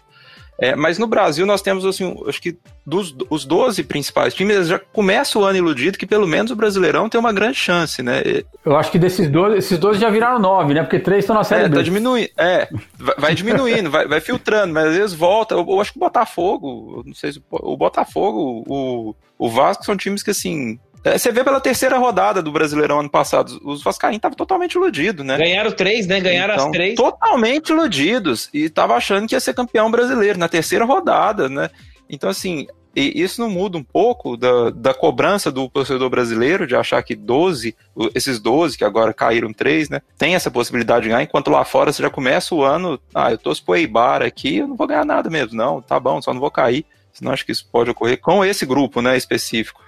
E: É, mas no Brasil nós temos, assim, acho que dos os 12 principais times já começa o ano iludido que pelo menos o Brasileirão tem uma grande chance, né?
B: Eu acho que desses 12, esses 12 já viraram 9, né? Porque três estão na Série
E: é,
B: B.
E: Tá diminuindo, é, vai diminuindo, vai, vai filtrando, mas às vezes volta. Eu, eu acho que o Botafogo, não sei se o Botafogo, o, o Vasco são times que, assim, é, você vê pela terceira rodada do Brasileirão ano passado, os Vascaínos estavam totalmente iludidos, né?
C: Ganharam três, né? Ganharam então, as três.
E: Totalmente iludidos. E estavam achando que ia ser campeão brasileiro na terceira rodada, né? Então, assim, isso não muda um pouco da, da cobrança do torcedor brasileiro de achar que 12, esses 12, que agora caíram três, né? Tem essa possibilidade de ganhar, enquanto lá fora você já começa o ano, ah, eu torço pro Eibar aqui, eu não vou ganhar nada mesmo, não, tá bom, só não vou cair. Senão acho que isso pode ocorrer com esse grupo, né, específico.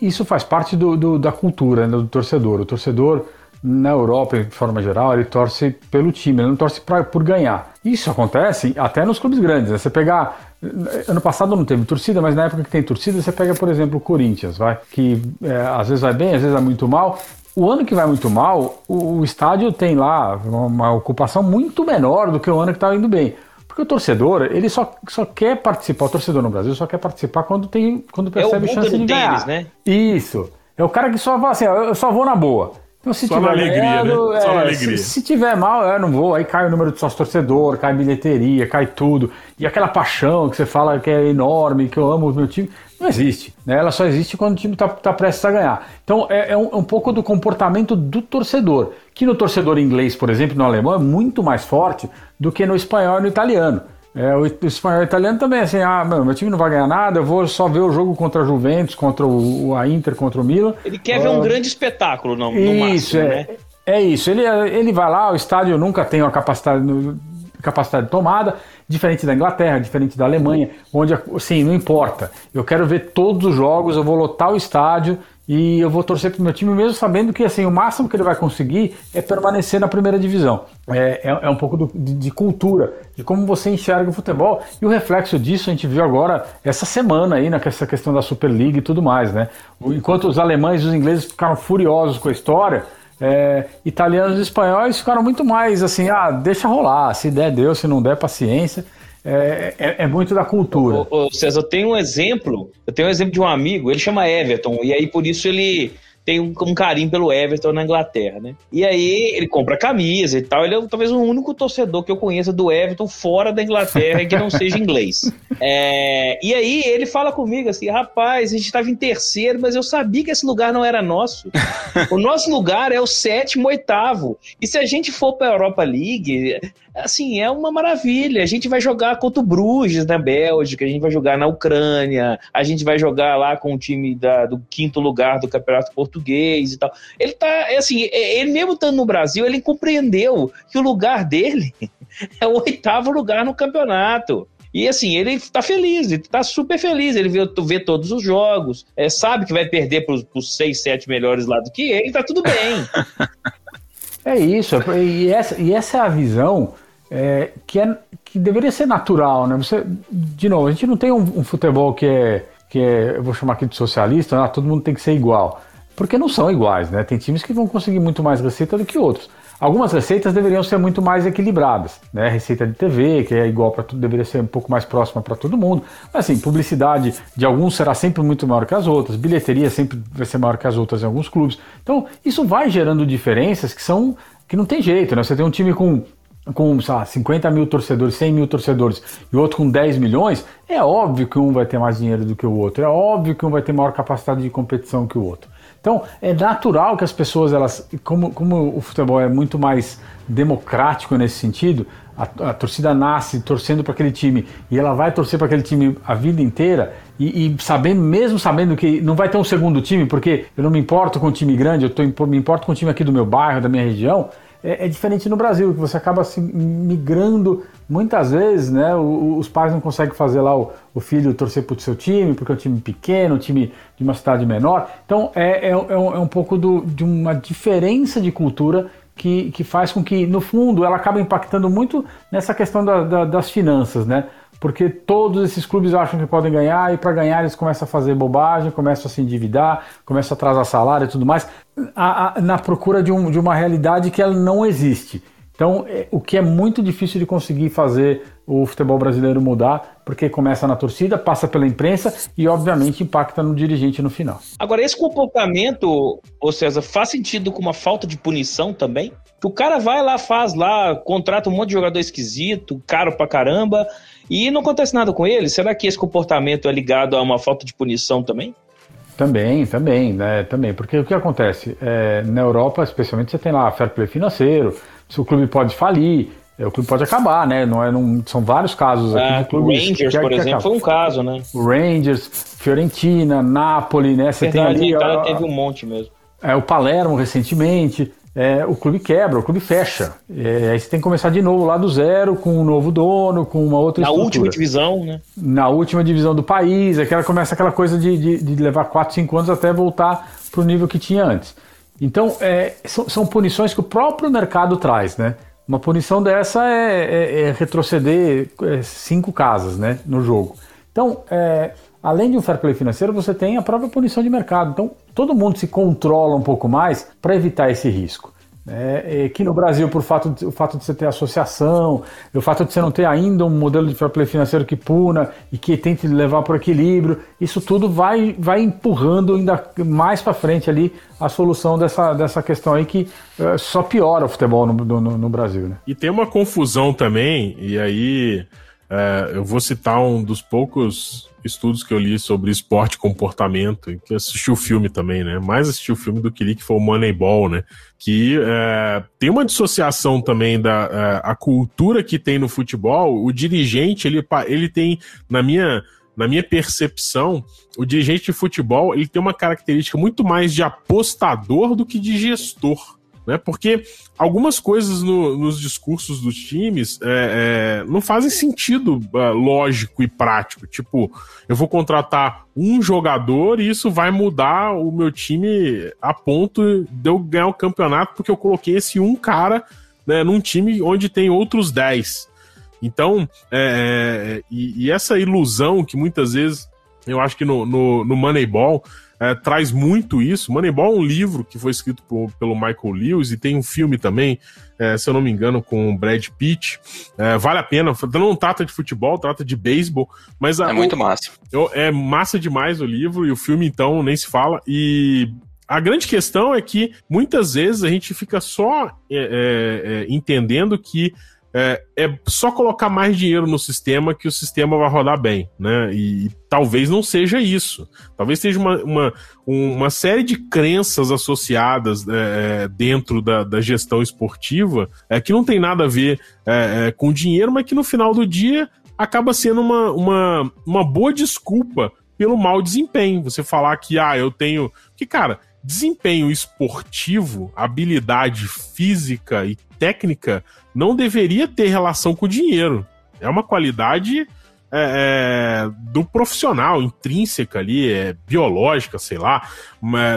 B: Isso faz parte do, do, da cultura né, do torcedor. O torcedor, na Europa, de forma geral, ele torce pelo time, ele não torce pra, por ganhar. Isso acontece até nos clubes grandes. Né? Você pegar. Ano passado não teve torcida, mas na época que tem torcida, você pega, por exemplo, o Corinthians, vai, que é, às vezes vai bem, às vezes vai muito mal. O ano que vai muito mal, o, o estádio tem lá uma, ocupação muito menor do que o ano que está indo bem. Porque o torcedor, ele só, só quer participar, o torcedor no Brasil só quer participar quando, tem, quando é percebe é chance de ganhar. né? Isso. É o cara que só fala assim, eu só vou na boa.
A: Então, se Só tiver na alegria, né? Só é, na alegria.
B: Se, se, tiver mal, eu não vou. Aí cai o número de sócio torcedor, cai bilheteria, cai tudo. E aquela paixão que você fala que é enorme, que eu amo o meu time, não existe. Né? Ela só existe quando o time está tá prestes a ganhar. Então é, é, um, é, um, pouco do comportamento do torcedor. Que no torcedor inglês, por exemplo, no alemão, é muito mais forte do que no espanhol e no italiano. É, o, o espanhol e o italiano também, assim, ah, meu, meu time não vai ganhar nada, eu vou só ver o jogo contra a Juventus, contra o, a Inter, contra o Milan.
C: Ele quer ver um grande espetáculo no isso,
B: máximo,
C: é,
B: né? É isso, ele, ele vai lá, o estádio nunca tem uma capacidade, capacidade de tomada, diferente da Inglaterra, diferente da Alemanha, onde, assim, não importa. Eu quero ver todos os jogos, eu vou lotar o estádio e eu vou torcer para o meu time, mesmo sabendo que assim, o máximo que ele vai conseguir é permanecer na primeira divisão. É, é, é um pouco do, de, de, cultura, de como você enxerga o futebol. E o reflexo disso a gente viu agora essa semana aí, nessa né, questão da Superliga e tudo mais. Né? Enquanto os alemães e os ingleses ficaram furiosos com a história, é, italianos e espanhóis ficaram muito mais assim, ah, deixa rolar, se der, deu, se não der, paciência. É, é, é, muito da cultura.
C: Ô, ô, César, eu tenho um exemplo, eu tenho um exemplo de um amigo, ele chama Everton, e aí por isso ele tem um, um, carinho pelo Everton na Inglaterra, né? E aí ele compra camisa e tal. Ele é talvez o único torcedor que eu conheça do Everton fora da Inglaterra que não seja inglês. É, e aí ele fala comigo assim: rapaz, a gente estava em terceiro, mas eu sabia que esse lugar não era nosso. O nosso lugar é o sétimo, oitavo. E se a gente for para a Europa League, assim, é uma maravilha. A gente vai jogar contra o Bruges na Bélgica, a gente vai jogar na Ucrânia, a gente vai jogar lá com o time da, do quinto lugar do Campeonato Português e tal. Ele tá, é assim, é, ele mesmo estando no Brasil, ele compreendeu que o lugar dele é o oitavo lugar no campeonato. E assim, ele tá feliz, ele tá super feliz. Ele vê, vê todos os jogos, é, sabe que vai perder pros, pros seis, sete melhores lá do que ele, tá tudo bem.
B: É isso, e essa, e essa é a visão é, que, é, que deveria ser natural, né? Você, de novo, a gente não tem um, um futebol que é, que é, eu vou chamar aqui de socialista, né? todo mundo tem que ser igual. Porque não são iguais, né? Tem times que vão conseguir muito mais receita do que outros. Algumas receitas deveriam ser muito mais equilibradas, né? Receita de TV, que é igual para tudo, deveria ser um pouco mais próxima para todo mundo. Mas assim, publicidade de alguns será sempre muito maior que as outras, bilheteria sempre vai ser maior que as outras em alguns clubes. Então, isso vai gerando diferenças que são que não tem jeito, né? Você tem um time com com sei lá, 50 mil torcedores, 100 mil torcedores e outro com 10 milhões, é óbvio que um vai ter mais dinheiro do que o outro, é óbvio que um vai ter maior capacidade de competição que o outro. Então, é natural que as pessoas, elas, como, como o futebol é muito mais democrático nesse sentido, a, a torcida nasce torcendo para aquele time e ela vai torcer para aquele time a vida inteira e, e, sabendo, mesmo sabendo que não vai ter um segundo time, porque eu não me importo com um time grande, eu tô, me importo com um time aqui do meu bairro, da minha região, é, é, diferente no Brasil, que você acaba se migrando muitas vezes, né? O, os pais não conseguem fazer lá o, o filho torcer para o seu time, porque é um time pequeno, um time de uma cidade menor. Então é, é, é um, é um pouco do, de uma diferença de cultura que, que faz com que, no fundo, ela acaba impactando muito nessa questão da, da, das finanças, né? Porque todos esses clubes acham que podem ganhar e para ganhar eles começam a fazer bobagem, começam a se endividar, começam a atrasar salário e tudo mais, a, a, na procura de, um, de uma realidade que ela não existe. Então, é, o que é muito difícil de conseguir fazer o futebol brasileiro mudar, porque começa na torcida, passa pela imprensa e, obviamente, impacta no dirigente no final.
C: Agora, esse comportamento, ô César, faz sentido com uma falta de punição também? O cara vai lá, faz lá, contrata um monte de jogador esquisito, caro pra caramba, e não acontece nada com ele? Será que esse comportamento é ligado a uma falta de punição também?
B: Também, também, né? Também, porque o que acontece? É, na Europa, especialmente, você tem lá fair play financeiro, se o clube pode falir, é, o clube pode acabar, né? Não é, não, são vários casos aqui
C: ah,
B: de clubes.
C: O Rangers, que, por que exemplo, foi um caso, né?
B: O Rangers, Fiorentina, Napoli, né? Você
C: Verdade,
B: tem
C: ali. A, teve um monte mesmo.
B: É, o Palermo recentemente é, o clube quebra, o clube fecha. É, aí você tem que começar de novo lá do zero, com um novo dono, com uma outra
C: Na estrutura. última divisão, né?
B: Na última divisão do país, aquela começa aquela coisa de, de, de levar 4, 5 anos até voltar para o nível que tinha antes. Então, é, são, são, punições que o próprio mercado traz, né? Uma punição dessa é, é, é retroceder é, cinco casas né, no jogo. Então, é, além de um fair play financeiro, você tem a própria punição de mercado. Então, todo mundo se controla um pouco mais para evitar esse risco. É, é, que no Brasil, por fato de, o fato de você ter associação, o fato de você não ter ainda um modelo de fair play financeiro que puna e que tente levar para o equilíbrio, isso tudo vai, vai empurrando ainda mais para frente ali a solução dessa, dessa questão aí que é, só piora o futebol no, no, no Brasil. Né?
A: E tem uma confusão também, e aí é, eu vou citar um dos poucos estudos que eu li sobre esporte e comportamento, que assisti o filme também, né? Mais assisti o filme do que li, que foi o Moneyball, né? Que é, tem uma dissociação também da é, a cultura que tem no futebol. O dirigente, ele, ele tem, na minha, na minha percepção, o dirigente de futebol ele tem uma característica muito mais de apostador do que de gestor né? Porque algumas coisas no, nos discursos dos times é, é, não fazem sentido é, lógico e prático. Tipo, eu vou contratar um jogador e isso vai mudar o meu time a ponto de eu ganhar o campeonato porque eu coloquei esse um cara né, num time onde tem outros 10. Então, é, é, e, e, essa ilusão que muitas vezes eu acho que no, no, no Moneyball é, traz muito isso. Moneyball é um livro que foi escrito por, pelo Michael Lewis e tem um filme também, é, se eu não me engano, com o Brad Pitt. É, vale a pena. Não trata de futebol, trata de beisebol, mas
E: a, é muito massa.
A: é massa demais o livro e o filme então nem se fala e A grande questão é que muitas vezes a gente fica só é, é, é, entendendo que é, é, só colocar mais dinheiro no sistema que o sistema vai rodar bem, né? E, e talvez não seja isso. Talvez seja uma, uma, uma série de crenças associadas é, é dentro da, da, gestão esportiva é, que não tem nada a ver é, é, com dinheiro, mas que no final do dia acaba sendo uma, uma, uma boa desculpa pelo mau desempenho. Você falar que, ah, eu tenho. Que, cara, desempenho esportivo, habilidade física e técnica não deveria ter relação com o dinheiro. É uma qualidade é, é, do profissional, intrínseca ali, é, biológica, sei lá,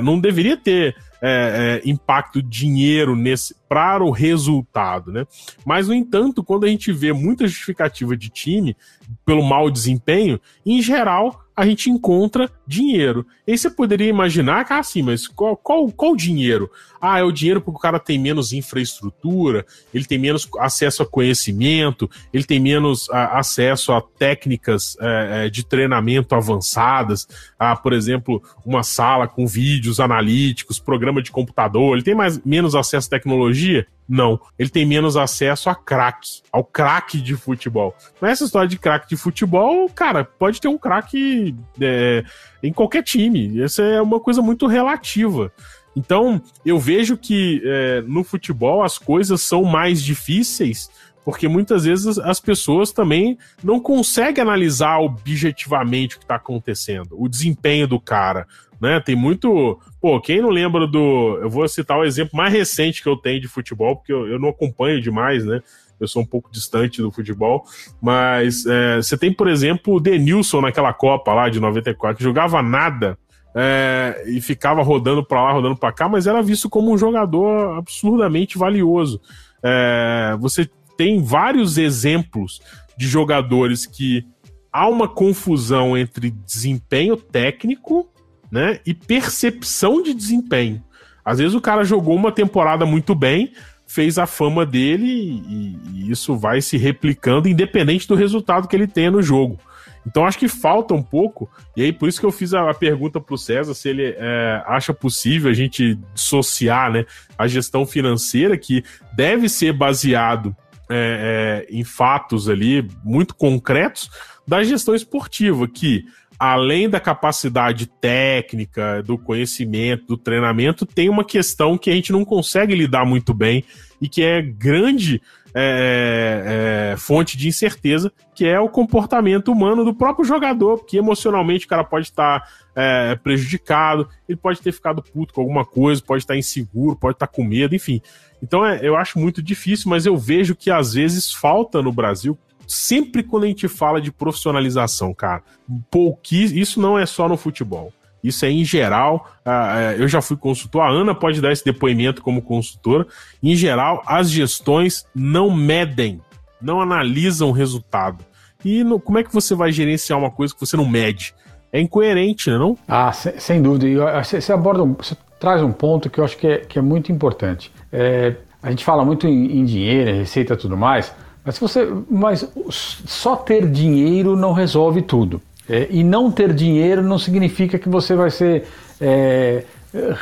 A: não deveria ter é, é, impacto dinheiro nesse para o resultado, né? Mas no entanto, quando a gente vê muita justificativa de time pelo mau desempenho, em geral a gente encontra dinheiro. E você poderia imaginar que, ah, mas qual, qual, qual dinheiro? Ah, é o dinheiro porque o cara tem menos infraestrutura, ele tem menos acesso a conhecimento, ele tem menos a, acesso a técnicas é, é de treinamento avançadas, a, por exemplo, uma sala com vídeos analíticos, programa de computador, ele tem mais, menos acesso à tecnologia? Não. Ele tem menos acesso a craque, ao craque de futebol. Nessa história de craque de futebol, cara, pode ter um craque é, em qualquer time. Essa é uma coisa muito relativa. Então, eu vejo que é, no futebol as coisas são mais difíceis porque muitas vezes as pessoas também não conseguem analisar objetivamente o que está acontecendo, o desempenho do cara, né? Tem muito. Pô, quem não lembra do. Eu vou citar o exemplo mais recente que eu tenho de futebol, porque eu, eu não acompanho demais, né? Eu sou um pouco distante do futebol, mas é, você tem, por exemplo, o Denilson naquela Copa lá de 94, que jogava nada é, e ficava rodando para lá, rodando para cá, mas era visto como um jogador absurdamente valioso. É, você tem vários exemplos de jogadores que há uma confusão entre desempenho técnico né, e percepção de desempenho. Às vezes o cara jogou uma temporada muito bem, fez a fama dele e, e, isso vai se replicando independente do resultado que ele tenha no jogo. Então acho que falta um pouco, e aí por isso que eu fiz a, pergunta para o César se ele é, acha possível a gente dissociar né, a gestão financeira, que deve ser baseado é, é, em fatos ali muito concretos da gestão esportiva, que além da capacidade técnica, do conhecimento, do treinamento, tem uma questão que a gente não consegue lidar muito bem e que é grande é, é, fonte de incerteza, que é o comportamento humano do próprio jogador, porque emocionalmente o cara pode estar é, prejudicado, ele pode ter ficado puto com alguma coisa, pode estar inseguro, pode estar com medo, enfim. Então é, eu acho muito difícil, mas eu vejo que às vezes falta no Brasil sempre quando a gente fala de profissionalização, cara. Pouquis, isso não é só no futebol. Isso é em geral. Uh, eu já fui consultor, a Ana pode dar esse depoimento como consultora. Em geral, as gestões não medem, não analisam o resultado. E no, como é que você vai gerenciar uma coisa que você não mede? É incoerente, né, não?
B: Ah, sem, sem dúvida. E você, aborda, você traz um ponto que eu acho que é, que é muito importante. É, a gente fala muito em, em dinheiro, em receita tudo mais, mas, você, mas só ter dinheiro não resolve tudo. É, e não ter dinheiro não significa que você vai ser é,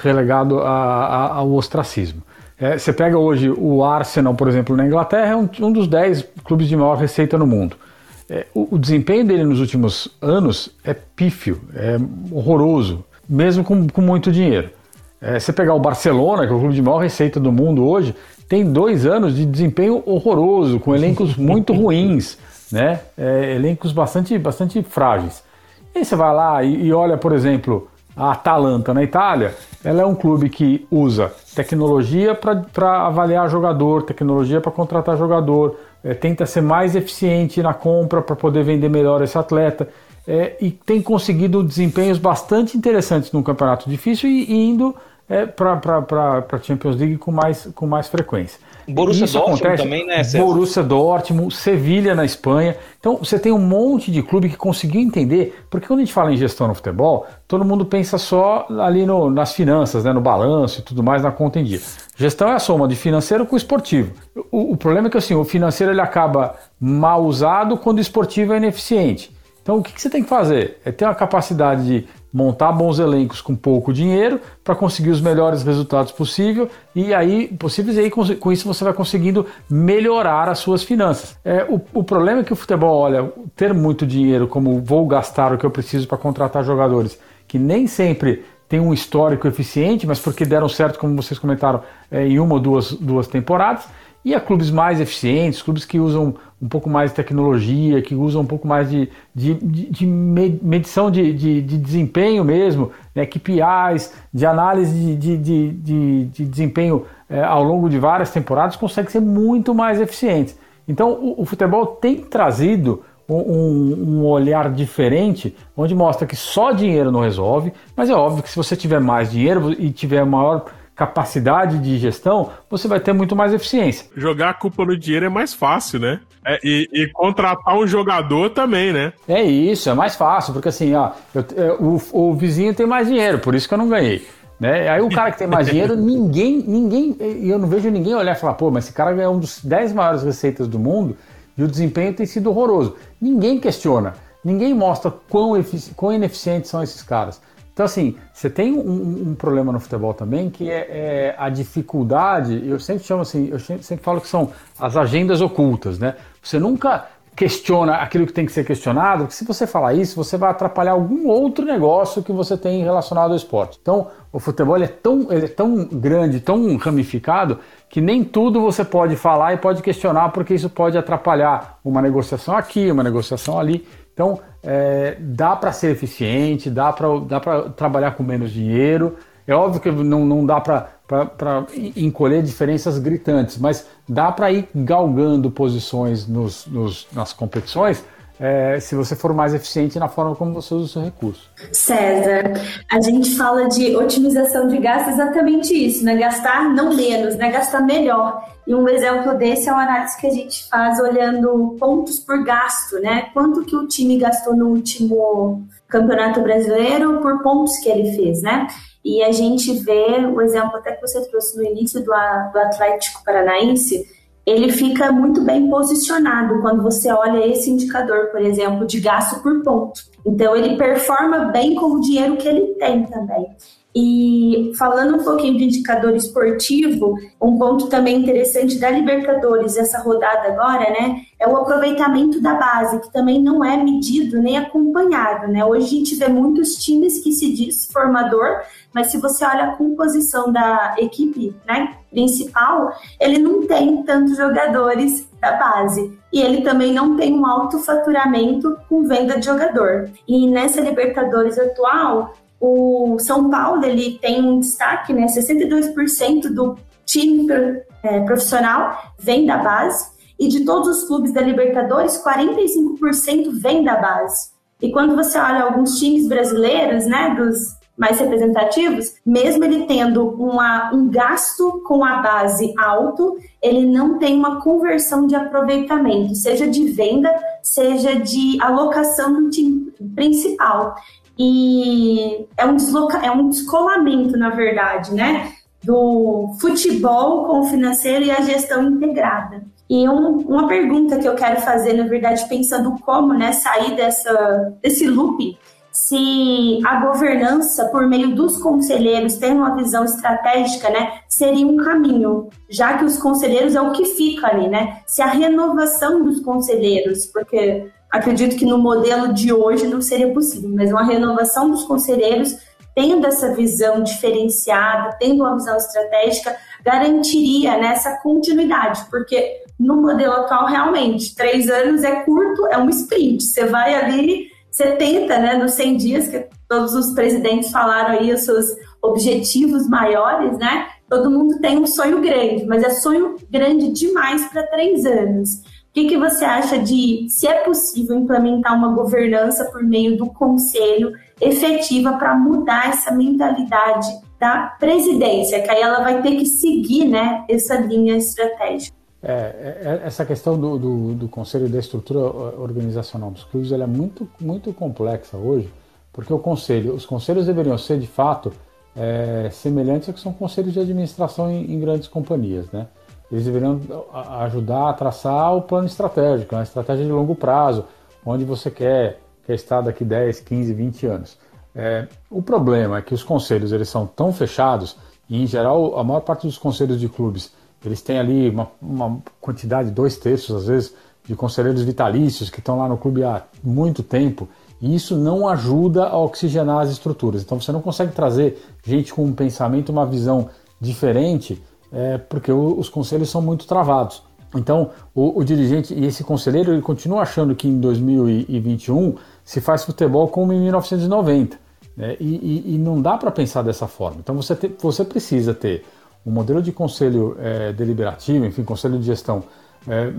B: relegado a, a, ao ostracismo. É, você pega hoje o Arsenal, por exemplo, na Inglaterra, é um, um dos 10 clubes de maior receita no mundo. É, o, o, desempenho dele nos últimos anos é pífio, é horroroso, mesmo com, com muito dinheiro. É, você pegar o Barcelona, que é o clube de maior receita do mundo hoje, tem dois anos de desempenho horroroso, com elencos muito ruins, né? É, elencos bastante, bastante frágeis. E aí você vai lá e, e olha, por exemplo, a Atalanta na Itália, ela é um clube que usa tecnologia para avaliar jogador, tecnologia para contratar jogador, é, tenta ser mais eficiente na compra para poder vender melhor esse atleta. É, e tem conseguido desempenhos bastante interessantes num campeonato difícil e, e indo é, para a Champions League com mais, com mais frequência.
C: Borussia Isso Dortmund acontece, também, né?
B: César? Borussia Dortmund, Sevilha na Espanha. Então você tem um monte de clube que conseguiu entender, porque quando a gente fala em gestão no futebol, todo mundo pensa só ali no, nas finanças, né, no balanço e tudo mais, na conta em dia. Gestão é a soma de financeiro com esportivo. O, o problema é que assim, o financeiro ele acaba mal usado quando o esportivo é ineficiente. Então o que, que você tem que fazer? É ter uma capacidade de montar bons elencos com pouco dinheiro para conseguir os melhores resultados possível e aí possíveis e aí com isso você vai conseguindo melhorar as suas finanças. É, o, o problema é que o futebol olha ter muito dinheiro como vou gastar o que eu preciso para contratar jogadores que nem sempre tem um histórico eficiente, mas porque deram certo, como vocês comentaram, é, em uma ou duas, duas temporadas e a clubes mais eficientes, clubes que usam um pouco mais de tecnologia, que usam um pouco mais de, de, de, medição de, de, de, desempenho mesmo, né, KPIs, de análise de, de, de, de desempenho é, ao longo de várias temporadas, conseguem ser muito mais eficientes. Então o, o futebol tem trazido um, um, olhar diferente, onde mostra que só dinheiro não resolve, mas é óbvio que se você tiver mais dinheiro e tiver maior capacidade de gestão, você vai ter muito mais eficiência.
A: Jogar a culpa no dinheiro é mais fácil, né? É, e, e, contratar um jogador também, né?
B: É isso, é mais fácil, porque assim, ó, eu, eu, o, o vizinho tem mais dinheiro, por isso que eu não ganhei. Né? Aí o cara que tem mais dinheiro, ninguém, ninguém, eu não vejo ninguém olhar e falar, pô, mas esse cara é um dos 10 maiores receitas do mundo e o desempenho tem sido horroroso. Ninguém questiona, ninguém mostra quão, quão ineficientes são esses caras. Então, assim, você tem um, um, problema no futebol também que é, é, a dificuldade. Eu sempre chamo assim, eu sempre falo que são as agendas ocultas, né? Você nunca questiona aquilo que tem que ser questionado, porque se você falar isso, você vai atrapalhar algum outro negócio que você tem relacionado ao esporte. Então, o futebol é tão, é tão grande, tão ramificado, que nem tudo você pode falar e pode questionar, porque isso pode atrapalhar uma negociação aqui, uma negociação ali. Então, é, dá para ser eficiente, dá para trabalhar com menos dinheiro. É óbvio que não, não dá para encolher diferenças gritantes, mas dá para ir galgando posições nos, nos, nas competições é, se você for mais eficiente na forma como você usa o seu recurso.
G: César, a gente fala de otimização de gasto exatamente isso, né? Gastar não menos, né? Gastar melhor. E um exemplo desse é uma análise que a gente faz olhando pontos por gasto, né? Quanto que o time gastou no último Campeonato Brasileiro por pontos que ele fez, né? E a gente vê o exemplo até que você trouxe no início do, do Atlético Paranaense, ele fica muito bem posicionado quando você olha esse indicador, por exemplo, de gasto por ponto. Então, ele performa bem com o dinheiro que ele tem também. E falando um pouquinho de indicador esportivo, um ponto também interessante da Libertadores, essa rodada agora, né, é o aproveitamento da base, que também não é medido nem acompanhado, né? Hoje a gente vê muitos times que se diz formador, mas se você olha a composição da equipe, né, principal, ele não tem tantos jogadores da base. E ele também não tem um alto faturamento com venda de jogador. E nessa Libertadores atual, o São Paulo ele tem um destaque, né? 62% do time é, profissional vem da base e de todos os clubes da Libertadores, 45% vem da base. E quando você olha alguns times brasileiros, né, dos mais representativos, mesmo ele tendo uma, um gasto com a base alto, ele não tem uma conversão de aproveitamento, seja de venda, seja de alocação no time principal. E é um, desloca é um descolamento, na verdade, né? Do futebol com o financeiro e a gestão integrada. E um, uma pergunta que eu quero fazer, na verdade, pensando como né, sair dessa, desse loop, se a governança, por meio dos conselheiros, tem uma visão estratégica, né, seria um caminho, já que os conselheiros é o que fica ali, né? Se a renovação dos conselheiros, porque acredito que no modelo de hoje não seria possível, mas uma renovação dos conselheiros, tendo essa visão diferenciada, tendo uma visão estratégica, garantiria né, continuidade, porque no modelo atual, realmente, três anos é curto, é um sprint. Você vai ali, você tenta, né, nos 100 dias, que todos os presidentes falaram aí os seus objetivos maiores, né? Todo mundo tem um sonho grande, mas é sonho grande demais para três anos. O que, que você acha de se é possível implementar uma governança por meio do conselho efetiva para mudar essa mentalidade da presidência, que aí ela vai ter que seguir né, essa linha estratégica?
B: É, é, essa questão do, do, do, conselho da estrutura organizacional dos clubes é muito, muito complexa hoje, porque o conselho, os conselhos deveriam ser de fato é, semelhantes ao que são conselhos de administração em, em grandes companhias, né? eles deveriam ajudar a traçar o plano estratégico, uma estratégia de longo prazo, onde você quer, quer estar daqui 10, 15, 20 anos. É, o problema é que os conselhos eles são tão fechados e, em geral, a maior parte dos conselhos de clubes eles têm ali uma, uma quantidade, dois terços às vezes, de conselheiros vitalícios que estão lá no clube há muito tempo e isso não ajuda a oxigenar as estruturas. Então você não consegue trazer gente com um pensamento, uma visão diferente, é, porque o, os conselhos são muito travados. Então o, o, dirigente e esse conselheiro ele continua achando que em 2021 se faz futebol como em 1990. Né? E, e, e, não dá para pensar dessa forma. Então você, te, você precisa ter um modelo de conselho é, deliberativo, enfim, conselho de gestão, é,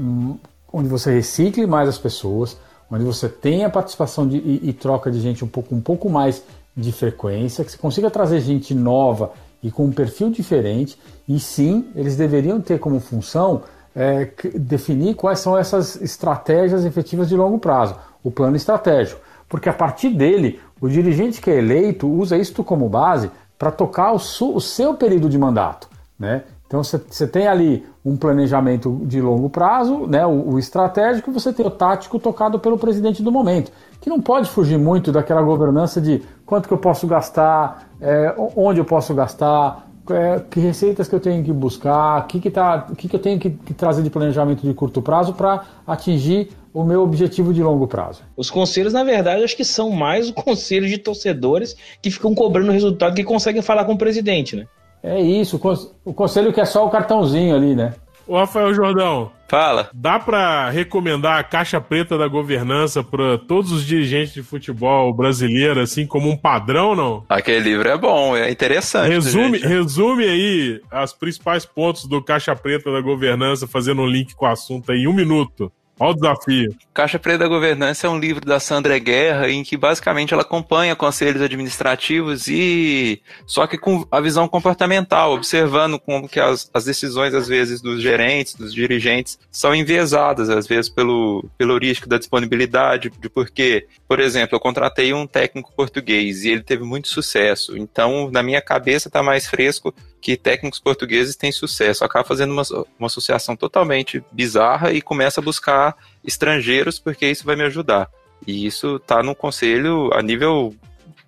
B: onde você recicle mais as pessoas, onde você tenha participação de, e, e, troca de gente um pouco, um pouco mais de frequência, que você consiga trazer gente nova e com um perfil diferente, e sim, eles deveriam ter como função é, definir quais são essas estratégias efetivas de longo prazo, o plano estratégico, porque a partir dele, o dirigente que é eleito usa isto como base para tocar o, o seu período de mandato. Né? Então você tem ali um planejamento de longo prazo, né, o, o, estratégico, e você tem o tático tocado pelo presidente do momento, que não pode fugir muito daquela governança de quanto que eu posso gastar, é, onde eu posso gastar, é, que receitas que eu tenho que buscar, o que, que, tá, que, que eu tenho que, que trazer de planejamento de curto prazo para atingir o meu objetivo de longo prazo.
C: Os conselhos, na verdade, acho que são mais o conselho de torcedores que ficam cobrando resultado que conseguem falar com o presidente, né?
B: É isso, o conselho que é só o cartãozinho ali, né?
A: Ô, Rafael Jordão.
E: Fala.
A: Dá para recomendar a caixa preta da governança para todos os dirigentes de futebol brasileiro, assim, como um padrão, não?
E: Aquele livro é bom, é interessante.
A: Resume, resume aí os principais pontos do caixa preta da governança, fazendo um link com o assunto aí em um minuto. Olha o desafio.
E: Caixa Preta da Governança é um livro da Sandra Guerra em que basicamente ela acompanha conselhos administrativos e só que com a visão comportamental, observando como que as, as decisões às vezes dos gerentes, dos dirigentes são enviesadas às vezes pelo pelo risco da disponibilidade, de porque, por exemplo, eu contratei um técnico português e ele teve muito sucesso. Então, na minha cabeça está mais fresco que técnicos portugueses têm sucesso. Acaba fazendo uma, uma associação totalmente bizarra e começa a buscar estrangeiros porque isso vai me ajudar. E isso está no conselho a nível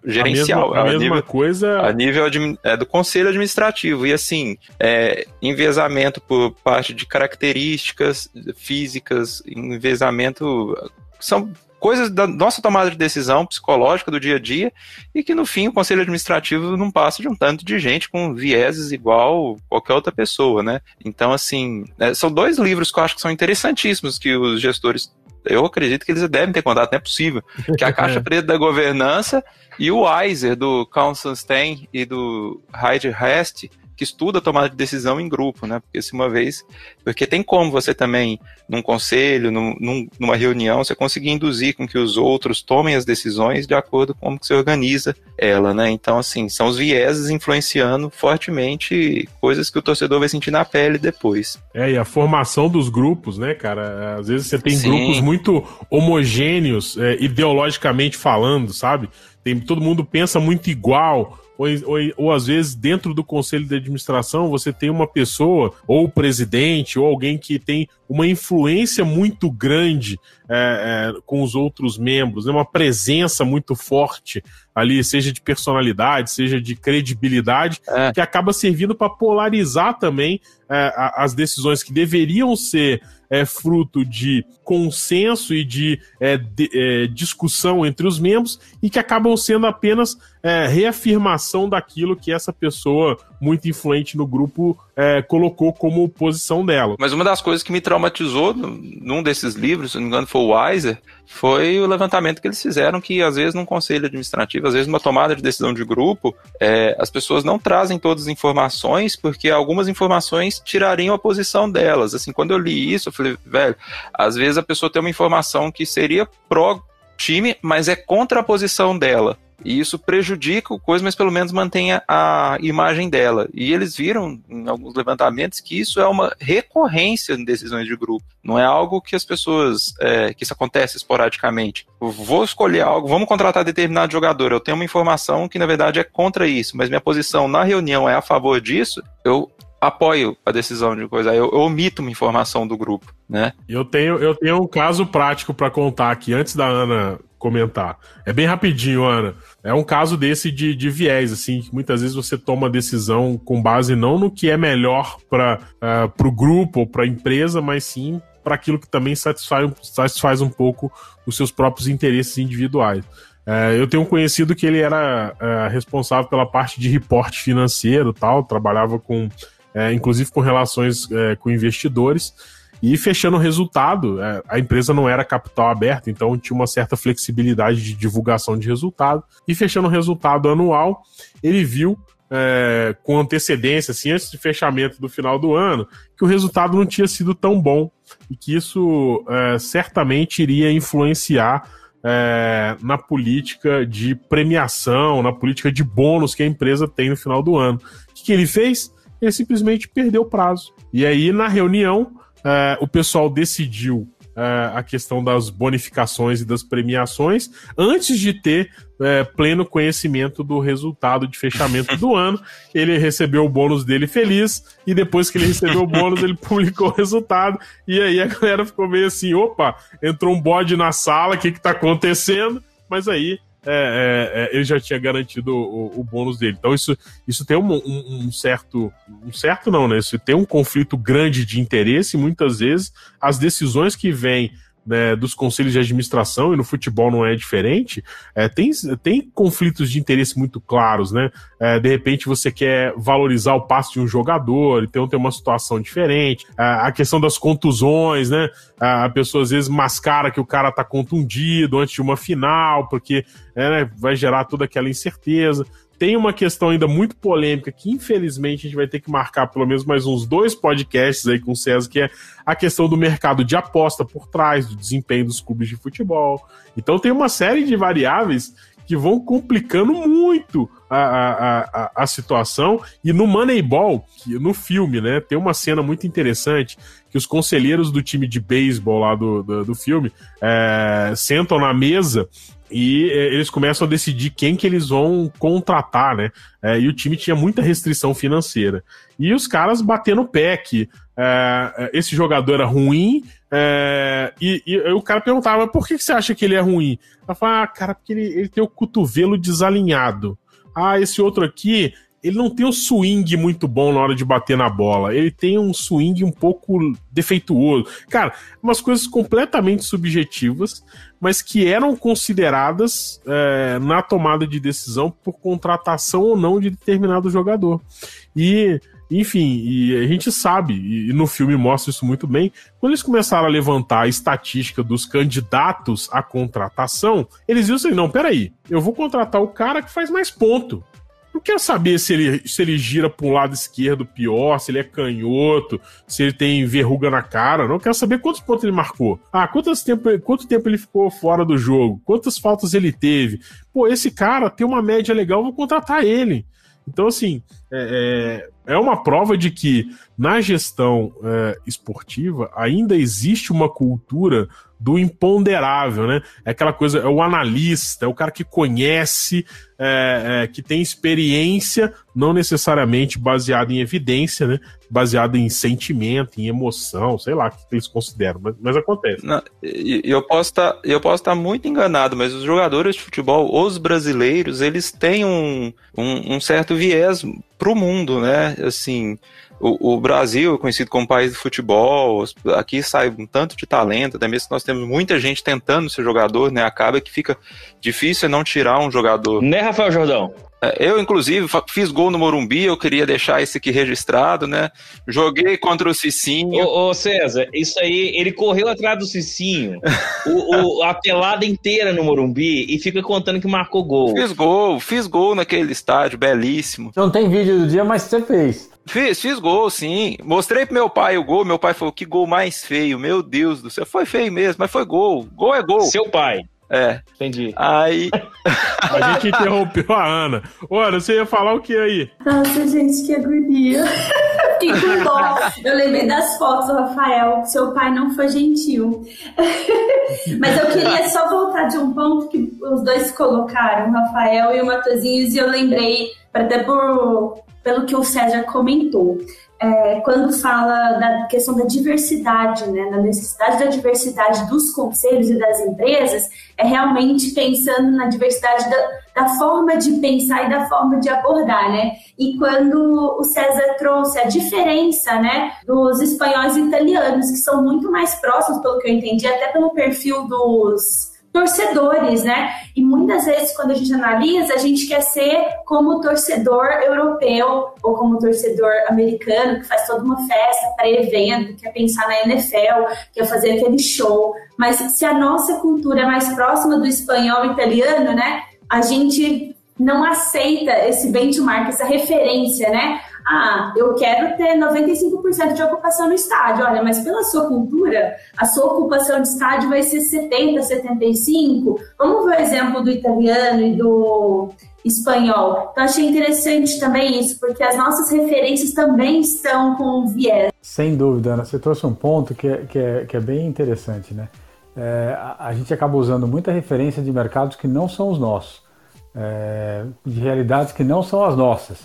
E: gerencial.
A: A mesma, a mesma
E: nível,
A: coisa.
E: A nível é, do conselho administrativo. E assim, é, envezamento por parte de características físicas, envezamento. São coisas da nossa tomada de decisão psicológica do dia a dia e que no fim o conselho administrativo não passa de um tanto de gente com vieses igual qualquer outra pessoa, né? Então, assim, é, são dois livros que eu acho que são interessantíssimos que os gestores eu acredito que eles devem ter contato, não é possível. Que é a Caixa Preta da Governança e o Weiser, do Constantine e do Heide Hest, que estuda a tomada de decisão em grupo, né? Porque se uma vez. Porque tem como você também, num conselho, num, numa reunião, você conseguir induzir com que os outros tomem as decisões de acordo com como que você organiza ela, né? Então, assim, são os vieses influenciando fortemente coisas que o torcedor vai sentir na pele depois.
A: É, e a formação dos grupos, né, cara? Às vezes você tem Sim. grupos muito homogêneos, é, ideologicamente falando, sabe? Tem, todo mundo pensa muito igual ou, ou, ou às vezes dentro do conselho de administração você tem uma pessoa, ou o presidente, ou alguém que tem uma influência muito grande é, é, com os outros membros, né? uma presença muito forte ali, seja de personalidade, seja de credibilidade, é. que acaba servindo para polarizar também é, as decisões que deveriam ser é, fruto de consenso e de, é, de é, discussão entre os membros e que acabam sendo apenas é, reafirmação daquilo que essa pessoa muito influente no grupo é, colocou como posição dela.
E: Mas uma das coisas que me traumatizou num desses livros, se não me engano foi o Weiser, foi o levantamento que eles fizeram que às vezes num conselho administrativo, às vezes numa tomada de decisão de grupo, é, as pessoas não trazem todas as informações porque algumas informações tirariam a posição delas. Assim, quando eu li isso, eu falei, velho, às vezes a pessoa tem uma informação que seria pró time, mas é contra a posição dela. E isso prejudica o coisa, mas pelo menos mantenha a imagem dela. E eles viram em alguns levantamentos que isso é uma recorrência em decisões de grupo. Não é algo que as pessoas. É, que isso acontece esporadicamente. Vou escolher algo, vamos contratar determinado jogador. Eu tenho uma informação que na verdade é contra isso, mas minha posição na reunião é a favor disso. Eu apoio a decisão de coisa, eu, eu omito uma informação do grupo, né?
A: Eu tenho, eu tenho um caso prático para contar aqui. Antes da Ana comentar. É bem rapidinho, Ana. É um caso desse de, de viés, assim, que muitas vezes você toma decisão com base não no que é melhor para uh, o grupo ou para a empresa, mas sim para aquilo que também satisfaz, satisfaz um pouco os seus próprios interesses individuais. Uh, eu tenho um conhecido que ele era uh, responsável pela parte de reporte financeiro tal, trabalhava com, uh, inclusive com relações com investidores, e fechando o resultado, é, a empresa não era capital aberto, então tinha uma certa flexibilidade de divulgação de resultado. E fechando o resultado anual, ele viu é, com antecedência, assim, antes do fechamento do final do ano, que o resultado não tinha sido tão bom e que isso é, certamente iria influenciar é, na política de premiação, na política de bônus que a empresa tem no final do ano. O que, que ele fez? Ele simplesmente perdeu o prazo. E aí, na reunião, é, o pessoal decidiu é, a questão das bonificações e das premiações antes de ter é, pleno conhecimento do resultado de fechamento do ano. Ele recebeu o bônus dele feliz e depois que ele recebeu o bônus, ele publicou o resultado. E aí a galera ficou meio assim: opa, entrou um bode na sala, o que, que tá acontecendo? Mas aí é, é, é, ele já tinha garantido o, o, bônus dele. Então isso, isso tem um, um, um, certo. Um certo não, né? Isso tem um conflito grande de interesse, e muitas vezes as decisões que vêm né, dos conselhos de administração, e no futebol não é diferente, é, tem, tem conflitos de interesse muito claros, né? É, de repente você quer valorizar o passe de um jogador, então tem uma situação diferente. É, a questão das contusões, né? A pessoa às vezes mascara que o cara tá contundido antes de uma final, porque é, né, vai gerar toda aquela incerteza tem uma questão ainda muito polêmica que, infelizmente, a gente vai ter que marcar pelo menos mais uns dois podcasts aí com o César, que é a questão do mercado de aposta por trás, do desempenho dos clubes de futebol. Então tem uma série de variáveis que vão complicando muito a, a, a, a situação. E no Moneyball, no filme, né, tem uma cena muito interessante que os conselheiros do time de beisebol lá do, do, do filme é, sentam na mesa e é, eles começam a decidir quem que eles vão contratar, né? É, e o time tinha muita restrição financeira. E os caras batendo o pé que é, esse jogador era ruim, é, e, e, o cara perguntava, por que, que você acha que ele é ruim? Ela falava, ah, cara, porque ele, ele tem o cotovelo desalinhado. Ah, esse outro aqui, ele não tem um swing muito bom na hora de bater na bola. Ele tem um swing um pouco defeituoso. Cara, umas coisas completamente subjetivas, mas que eram consideradas é, na tomada de decisão por contratação ou não de determinado jogador. E, enfim, e a gente sabe, e no filme mostra isso muito bem, quando eles começaram a levantar a estatística dos candidatos à contratação, eles viram assim: não, peraí, eu vou contratar o cara que faz mais ponto. Não quero saber se ele, se ele gira para um lado esquerdo pior, se ele é canhoto, se ele tem verruga na cara. Não quero saber quantos pontos ele marcou. Ah, quantos tempo, quanto tempo ele ficou fora do jogo? Quantas faltas ele teve? Pô, esse cara tem uma média legal, vou contratar ele. Então, assim, é, é, é uma prova de que na gestão é, esportiva ainda existe uma cultura do imponderável, né? É aquela coisa, é o analista, é o cara que conhece, é, é, que tem experiência, não necessariamente baseado em evidência, né? Baseado em sentimento, em emoção, sei lá o que eles consideram, mas, mas acontece.
E: Não, eu posso tá, estar tá muito enganado, mas os jogadores de futebol, os brasileiros, eles têm um, um, um certo viés pro mundo, né? Assim, o, o, Brasil é conhecido como país do futebol, aqui sai um tanto de talento, até mesmo que nós temos muita gente tentando ser jogador, né? Acaba que fica difícil não tirar um jogador.
C: Né, Rafael Jordão?
E: É, eu, inclusive, fiz gol no Morumbi, eu queria deixar isso aqui registrado, né? Joguei contra o Cicinho.
C: Ô, ô César, isso aí, ele correu atrás do Cicinho o, o, a pelada inteira no Morumbi e fica contando que marcou gol.
E: Fiz gol, fiz gol naquele estádio, belíssimo.
B: Não tem vídeo do dia, mas você fez.
E: Fiz, fiz gol, sim. Mostrei pro meu pai o gol, meu pai falou, que gol mais feio, meu Deus do céu. Foi feio mesmo, mas foi gol. Gol é gol.
C: Seu pai.
E: É.
C: Entendi.
E: Aí.
A: A gente interrompeu a Ana. Olha, você ia falar o que aí?
G: Nossa, gente, que agonia. Fiquei com dó. Eu lembrei das fotos Rafael. Seu pai não foi gentil. Mas eu queria só voltar de um ponto que os dois colocaram, Rafael e o Matosinhos, e eu lembrei, até por pelo que o César comentou é, quando fala da questão da diversidade, né, da necessidade da diversidade dos conselhos e das empresas, é realmente pensando na diversidade da, da forma de pensar e da forma de abordar, né? E quando o César trouxe a diferença, né, dos espanhóis e italianos, que são muito mais próximos, pelo que eu entendi, até pelo perfil dos torcedores, né? E muitas vezes, quando a gente analisa, a gente quer ser como torcedor europeu ou como torcedor americano, que faz toda uma festa para evento, quer pensar na NFL, quer fazer aquele show. Mas se a nossa cultura é mais próxima do espanhol e italiano, né? A gente não aceita esse benchmark, essa referência, né? Ah, eu quero ter 95% de ocupação no estádio. Olha, mas pela sua cultura, a sua ocupação de estádio vai ser 70, 75. Vamos ver o exemplo do italiano e do espanhol. Então achei interessante também isso, porque as nossas referências também estão com viés.
B: Sem dúvida, Ana, você trouxe um ponto que é, que é, que é bem interessante, né? É, a, a, gente acaba usando muita referência de mercados que não são os nossos, é, de realidades que não são as nossas.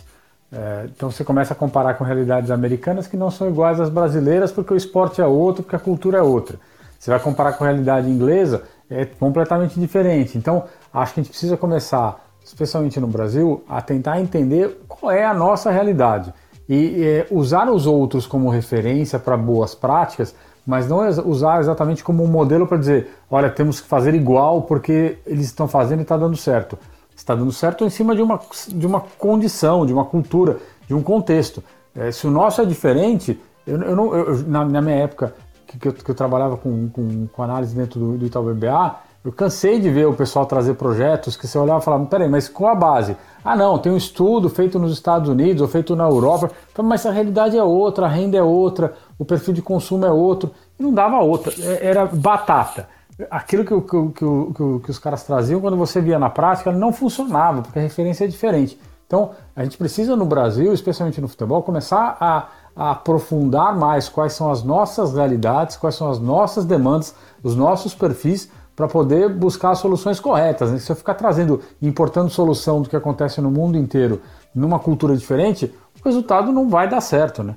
B: É, então você começa a comparar com realidades americanas que não são iguais às brasileiras, porque o esporte é outro, porque a cultura é outra. Você vai comparar com a realidade inglesa, é completamente diferente. Então acho que a gente precisa começar, especialmente no Brasil, a tentar entender qual é a nossa realidade e é, usar os outros como referência para boas práticas, mas não usar exatamente como um modelo para dizer, olha, temos que fazer igual porque eles estão fazendo e está dando certo está dando certo em cima de uma, de uma condição, de uma cultura, de um contexto. É, se o nosso é diferente, eu, eu não, eu, na, na, minha época que, que, eu, que eu trabalhava com, com, com, análise dentro do, do Itaú BBA, eu cansei de ver o pessoal trazer projetos que você olhava e falava, peraí, mas qual a base? Ah não, tem um estudo feito nos Estados Unidos ou feito na Europa, mas a realidade é outra, a renda é outra, o perfil de consumo é outro, e não dava outra, é, era batata aquilo que, que, que, que, os caras traziam, quando você via na prática, não funcionava, porque a referência é diferente. Então, a gente precisa no Brasil, especialmente no futebol, começar a, a aprofundar mais quais são as nossas realidades, quais são as nossas demandas, os nossos perfis, para poder buscar soluções corretas. Né? Se eu ficar trazendo, importando solução do que acontece no mundo inteiro numa cultura diferente, o resultado não vai dar certo, né?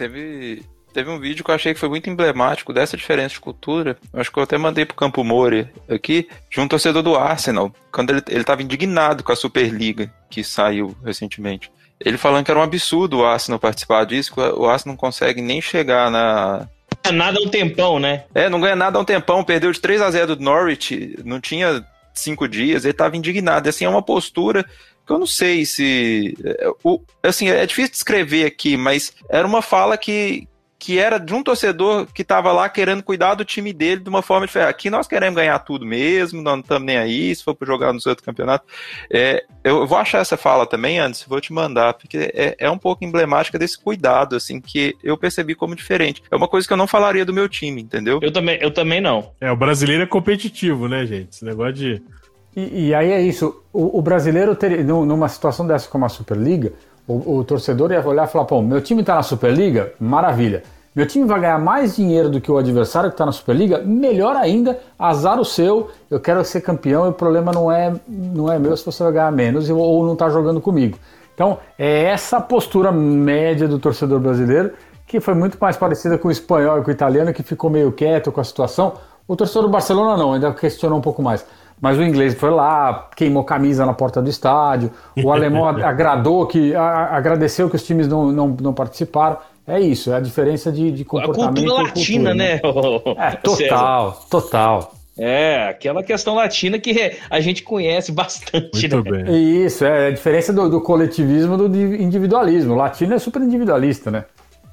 E: Teve Teve um vídeo que eu achei que foi muito emblemático dessa diferença de cultura. Acho que eu até mandei pro Campo Mori aqui, de um torcedor do Arsenal, quando ele, ele tava indignado com a Superliga que saiu recentemente. Ele falando que era um absurdo o Arsenal participar disso, que o Arsenal não consegue nem chegar na.
C: Não nada há um tempão, né?
E: É, não ganha nada há um tempão, perdeu de 3 a 0 do Norwich, não tinha cinco dias, ele tava indignado. Assim, é uma postura eu não sei se. É, o, assim, é difícil descrever aqui, mas era uma fala que, que era de um torcedor que estava lá querendo cuidar do time dele de uma forma diferente. Aqui nós queremos ganhar tudo mesmo, não estamos nem aí, se for para jogar nos outros campeonatos. É, eu vou achar essa fala também, antes, vou te mandar, porque é, é, um pouco emblemática desse cuidado, assim, que eu percebi como diferente. É uma coisa que eu não falaria do meu time, entendeu?
C: Eu também, eu também não.
A: É, o brasileiro é competitivo, né, gente? Esse negócio de.
B: E, e aí é isso. O, o brasileiro, numa situação dessa como a Superliga, o, o torcedor ia olhar e falar: pô, meu time está na Superliga? Maravilha. Meu time vai ganhar mais dinheiro do que o adversário que está na Superliga? Melhor ainda, azar o seu, eu quero ser campeão e o problema não é, não é meu se você vai ganhar menos ou não está jogando comigo. Então, é essa postura média do torcedor brasileiro que foi muito mais parecida com o espanhol e com o italiano, que ficou meio quieto com a situação. O torcedor do Barcelona não, ainda questionou um pouco mais. Mas o inglês foi lá, queimou camisa na porta do estádio. O alemão agradou que a, agradeceu que os times não, não, não participaram. É isso, é a diferença de, de comportamento. A
C: cultura latina, cultura, né?
B: É, total, total.
C: É, aquela questão latina que a gente conhece bastante,
B: Muito né? Bem. Isso, é a diferença do, do coletivismo do individualismo. O latino é super individualista, né?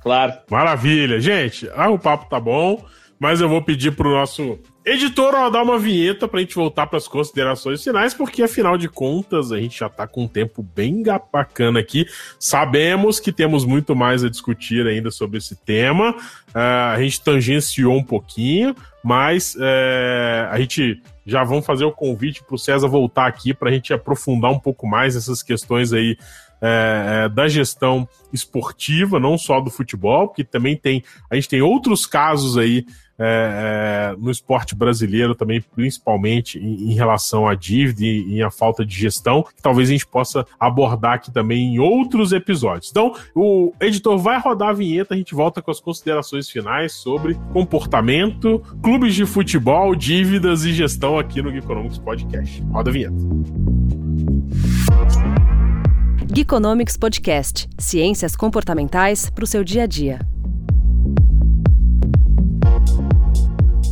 C: Claro.
A: Maravilha. Gente, ah, o papo tá bom, mas eu vou pedir pro nosso Editor, ó, dá uma vinheta pra gente voltar para as considerações finais, porque afinal de contas a gente já tá com um tempo bem bacana aqui. Sabemos que temos muito mais a discutir ainda sobre esse tema. Uh, a gente tangenciou um pouquinho, mas uh, a gente já vamos fazer o convite para o César voltar aqui para a gente aprofundar um pouco mais essas questões aí é, da gestão esportiva, não só do futebol, porque também tem a gente tem outros casos aí é, é, no esporte brasileiro também, principalmente em, em relação à dívida e, à falta de gestão, que talvez a gente possa abordar aqui também em outros episódios. Então, o editor vai rodar a vinheta, a gente volta com as considerações finais sobre comportamento, clubes de futebol, dívidas e gestão aqui no Economics Podcast. Roda a vinheta.
F: Geekonomics Podcast Ciências comportamentais para o seu dia a dia.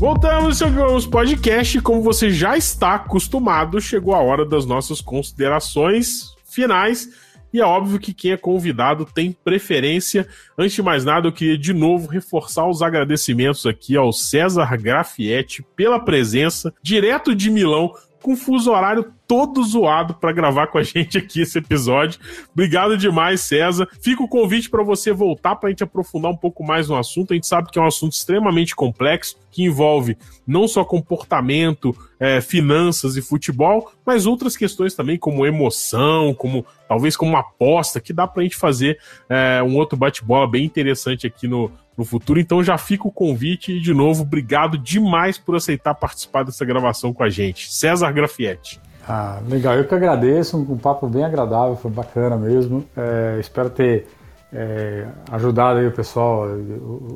A: Voltamos Geekonomics Podcast. Como você já está acostumado, chegou a hora das nossas considerações finais. E é óbvio que quem é convidado tem preferência. Antes de mais nada, eu queria de novo reforçar os agradecimentos aqui ao César Grafietti pela presença, direto de Milão, com fuso horário todo zoado para gravar com a gente aqui esse episódio. Obrigado demais, César. Fica o convite para você voltar para a gente aprofundar um pouco mais no assunto. A gente sabe que é um assunto extremamente complexo, que envolve não só comportamento, é, finanças e futebol, mas outras questões também, como emoção, como talvez como aposta, que dá para a gente fazer é, um outro bate-bola bem interessante aqui no, no futuro. Então já fica o convite e, de novo, obrigado demais por aceitar participar dessa gravação com a gente. César Grafietti.
B: Ah, legal, eu que agradeço, um, um papo bem agradável, foi bacana mesmo. É, espero ter é, ajudado aí o pessoal,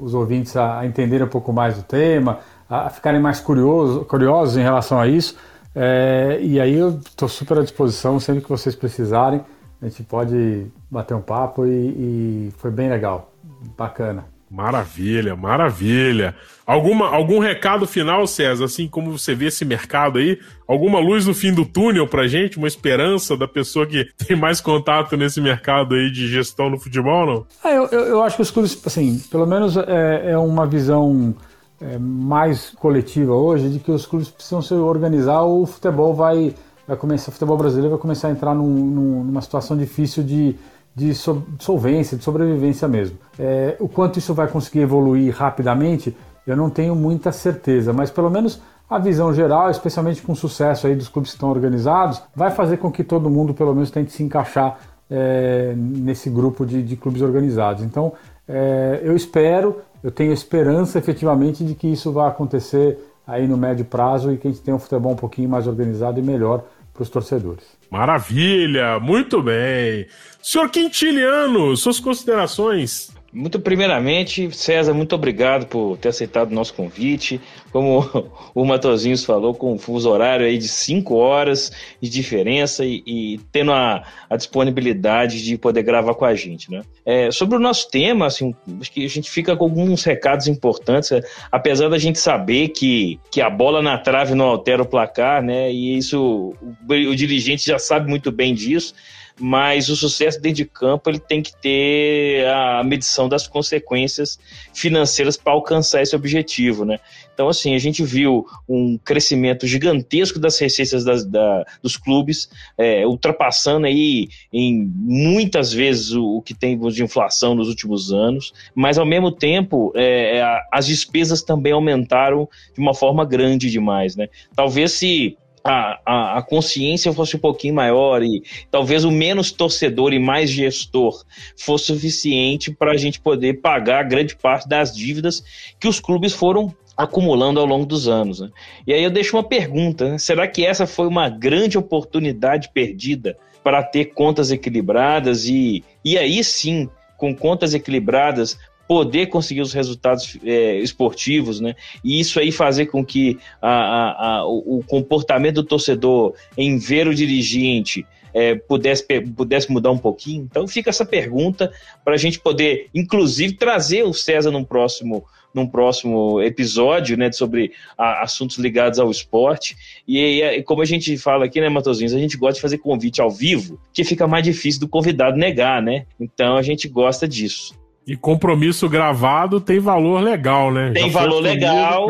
B: os ouvintes a, a entenderem um pouco mais do tema, a ficarem mais curiosos, curiosos em relação a isso. É, e aí eu estou super à disposição, sempre que vocês precisarem, a gente pode bater um papo e, e foi bem legal, bacana.
A: Maravilha, maravilha. Alguma, algum recado final, César, assim como você vê esse mercado aí? Alguma luz no fim do túnel pra gente? Uma esperança da pessoa que tem mais contato nesse mercado aí de gestão no futebol, não?
B: Ah, eu, eu, eu, acho que os clubes, assim, pelo menos é, é uma visão é, mais coletiva hoje de que os clubes precisam se organizar ou o futebol vai, vai começar, o futebol brasileiro vai começar a entrar num, num, numa situação difícil de de solvência, de sobrevivência mesmo. É, o quanto isso vai conseguir evoluir rapidamente, eu não tenho muita certeza, mas pelo menos a visão geral, especialmente com o sucesso aí dos clubes que estão organizados, vai fazer com que todo mundo pelo menos tente se encaixar é, nesse grupo de, de, clubes organizados. Então, é, eu espero, eu tenho esperança efetivamente de que isso vai acontecer aí no médio prazo e que a gente tenha um futebol um pouquinho mais organizado e melhor para os torcedores.
A: Maravilha, muito bem. Senhor Quintiliano, suas considerações.
C: Muito primeiramente, César, muito obrigado por ter aceitado o nosso convite. Como o Matozinhos falou, com um fuso horário aí de 5 horas de diferença e, e tendo a, a, disponibilidade de poder gravar com a gente. Né? É, sobre o nosso tema, assim, acho que a gente fica com alguns recados importantes, é, apesar da gente saber que, que a bola na trave não altera o placar, né? E isso o, o dirigente já sabe muito bem disso mas o sucesso dentro de campo ele tem que ter a medição das consequências financeiras para alcançar esse objetivo, né? Então, assim, a gente viu um crescimento gigantesco das receitas das, da, dos clubes, é, ultrapassando aí em muitas vezes o, o, que tem de inflação nos últimos anos, mas ao mesmo tempo é, as despesas também aumentaram de uma forma grande demais, né? Talvez se a, a, a, consciência fosse um pouquinho maior e talvez o menos torcedor e mais gestor fosse suficiente para a gente poder pagar grande parte das dívidas que os clubes foram acumulando ao longo dos anos. Né? E aí eu deixo uma pergunta: né? será que essa foi uma grande oportunidade perdida para ter contas equilibradas e, e aí sim com contas equilibradas, poder conseguir os resultados é, esportivos, né? E isso aí fazer com que a, a, a, o, comportamento do torcedor em ver o dirigente é, pudesse, pudesse mudar um pouquinho. Então fica essa pergunta para a gente poder, inclusive, trazer o César num próximo num próximo episódio, né, sobre a, assuntos ligados ao esporte. E, e, como a gente fala aqui, né, Matosinhos, a gente gosta de fazer convite ao vivo, que fica mais difícil do convidado negar, né? Então a gente gosta disso.
A: E compromisso gravado tem valor legal, né?
C: Tem Já valor legal,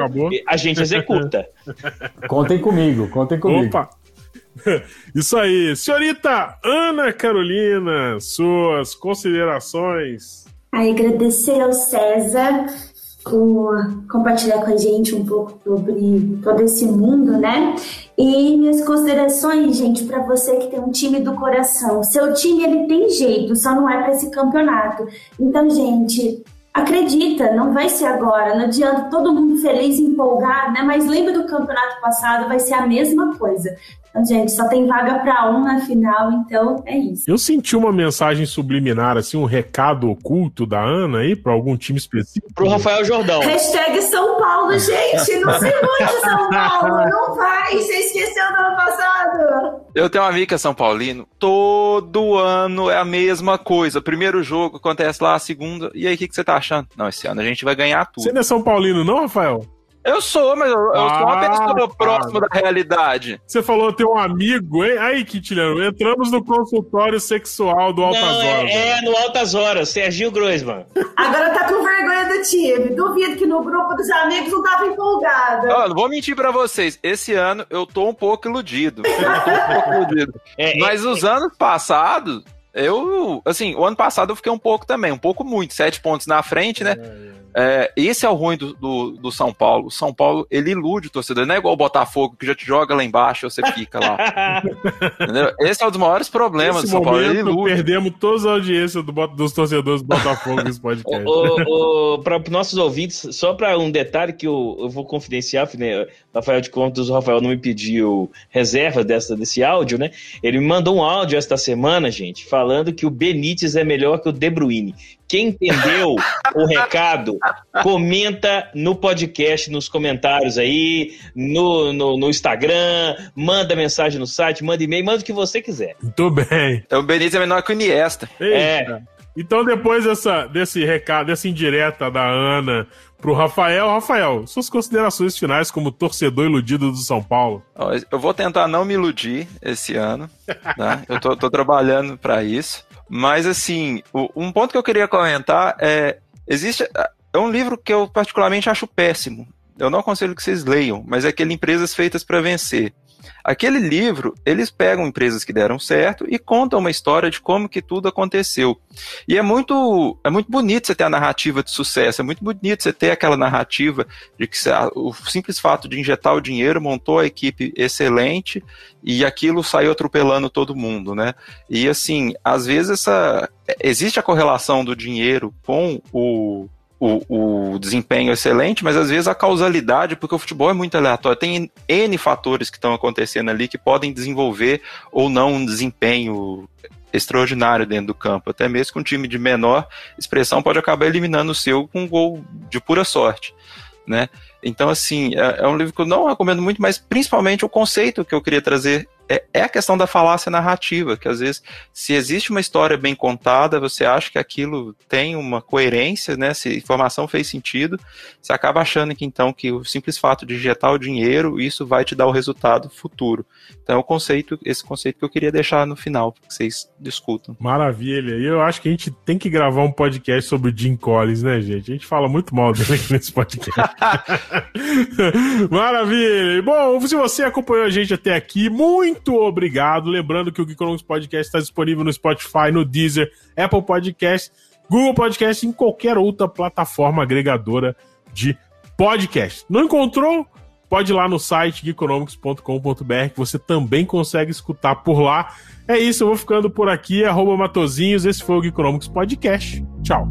C: a gente executa.
B: contem comigo, contem comigo. Opa!
A: Isso aí. Senhorita Ana Carolina, suas considerações.
G: Agradecer ao César por compartilhar com a gente um pouco sobre todo esse mundo, né? E minhas considerações, gente, para você que tem um time do coração. Seu time ele tem jeito, só não é para esse campeonato. Então, gente, acredita, não vai ser agora, não adianta todo mundo feliz empolgado, né? Mas lembra do campeonato passado, vai ser a mesma coisa. Então, gente, só tem vaga para um na final, então é isso.
A: Eu senti uma mensagem subliminar, assim, um recado oculto da Ana aí para algum time específico.
C: Pro Rafael Jordão.
G: Hashtag São Paulo, gente, não se ilude São Paulo, não vai, você esqueceu do ano passado.
E: Eu tenho um amigo que é São Paulino, todo ano é a mesma coisa. Primeiro jogo acontece lá, a segunda, e aí o que, que você tá achando? Não, esse ano a gente vai ganhar tudo.
A: Você não é São Paulino, não, Rafael?
E: Eu sou, mas eu, eu sou uma
A: Ah,
E: pessoa
A: tá.
E: próxima da realidade.
A: Você falou ter um amigo, hein? Aí, Quintiliano, entramos no consultório sexual do Altas
C: Não,
A: Horas.
C: é, é no Altas Horas, Serginho Groisman.
G: Agora tá com vergonha do time. Duvido que no grupo dos amigos não tava empolgada.
E: Ó, não vou mentir pra vocês, esse ano eu tô um pouco iludido. Eu tô um pouco iludido.
C: É,
E: Mas os anos passados, eu. Assim, o ano passado eu fiquei um pouco também, um pouco muito, sete pontos na frente, né? É, esse é o ruim do, do, do São Paulo. O São Paulo, ele ilude o torcedor. Não é igual o Botafogo, que já te joga lá embaixo e você fica lá. Entendeu? Esse é um dos maiores problemas
A: Nesse
E: do São Paulo. Ele
A: momento,
E: ilude.
A: perdemos toda a audiência do, dos torcedores do Botafogo nesse podcast.
C: Para os nossos ouvintes, só para um detalhe que eu, eu vou confidenciar, né, Rafael de Contos, o Rafael não me pediu reserva dessa, desse áudio, né? Ele me mandou um áudio esta semana, gente, falando que o Benítez é melhor que o De Bruyne. Quem entendeu o recado, comenta no podcast, nos comentários aí, no, no, no Instagram, manda mensagem no site, manda e-mail, manda o que você quiser.
A: Muito bem.
E: Então o Benítez é menor que o Iniesta.
A: Eita. Então, depois dessa, desse recado, dessa indireta da Ana pro Rafael, Rafael, suas considerações finais como torcedor iludido do São Paulo.
E: Eu vou tentar não me iludir esse ano, tá? Eu tô, tô trabalhando para isso. Mas, assim, um ponto que eu queria comentar é: existe. É um livro que eu particularmente acho péssimo. Eu não aconselho que vocês leiam, mas é aquele Empresas Feitas para Vencer. Aquele livro, eles pegam empresas que deram certo e contam uma história de como que tudo aconteceu. E é muito, é muito bonito você ter a narrativa de sucesso, é muito bonito você ter aquela narrativa de que você- o simples fato de injetar o dinheiro montou a equipe excelente e aquilo saiu atropelando todo mundo, né? E assim, às vezes essa existe a correlação do dinheiro com o o, o desempenho excelente, mas às vezes a causalidade, porque o futebol é muito aleatório, tem N fatores que estão acontecendo ali que podem desenvolver ou não um desempenho extraordinário dentro do campo. Até mesmo que um time de menor expressão pode acabar eliminando o seu com um gol de pura sorte, né? Então, assim, é, é um livro que eu não recomendo muito, mas principalmente o conceito que eu queria trazer é, é a questão da falácia narrativa, que às vezes, se existe uma história bem contada, você acha que aquilo tem uma coerência, né? Se a informação fez sentido, você acaba achando que então que o simples fato de injetar o dinheiro, isso vai te dar o resultado futuro. Então é o conceito, esse conceito que eu queria deixar no final, para que vocês discutam.
A: Maravilha. E eu acho que a gente tem que gravar um podcast sobre o Jim Collins, né, gente? A gente fala muito mal dele nesse podcast. Maravilha. E, Bom, se você acompanhou a gente até aqui, muito obrigado. Lembrando que o Geekonomics Podcast está disponível no Spotify, no Deezer, Apple Podcast, Google Podcast e em qualquer outra plataforma agregadora de podcast. Não encontrou? Pode ir lá no site geekonomics.com.br que você também consegue escutar por lá. É isso, eu vou ficando por aqui. Arroba Matozinhos. Esse foi o Geekonomics Podcast. Tchau.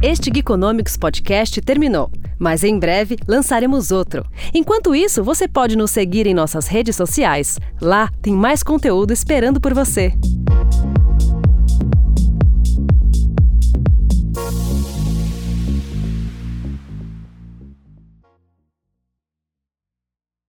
F: Este Geekonomics Podcast terminou, mas em breve lançaremos outro. Enquanto isso, você pode nos seguir em nossas redes sociais. Lá tem mais conteúdo esperando por você.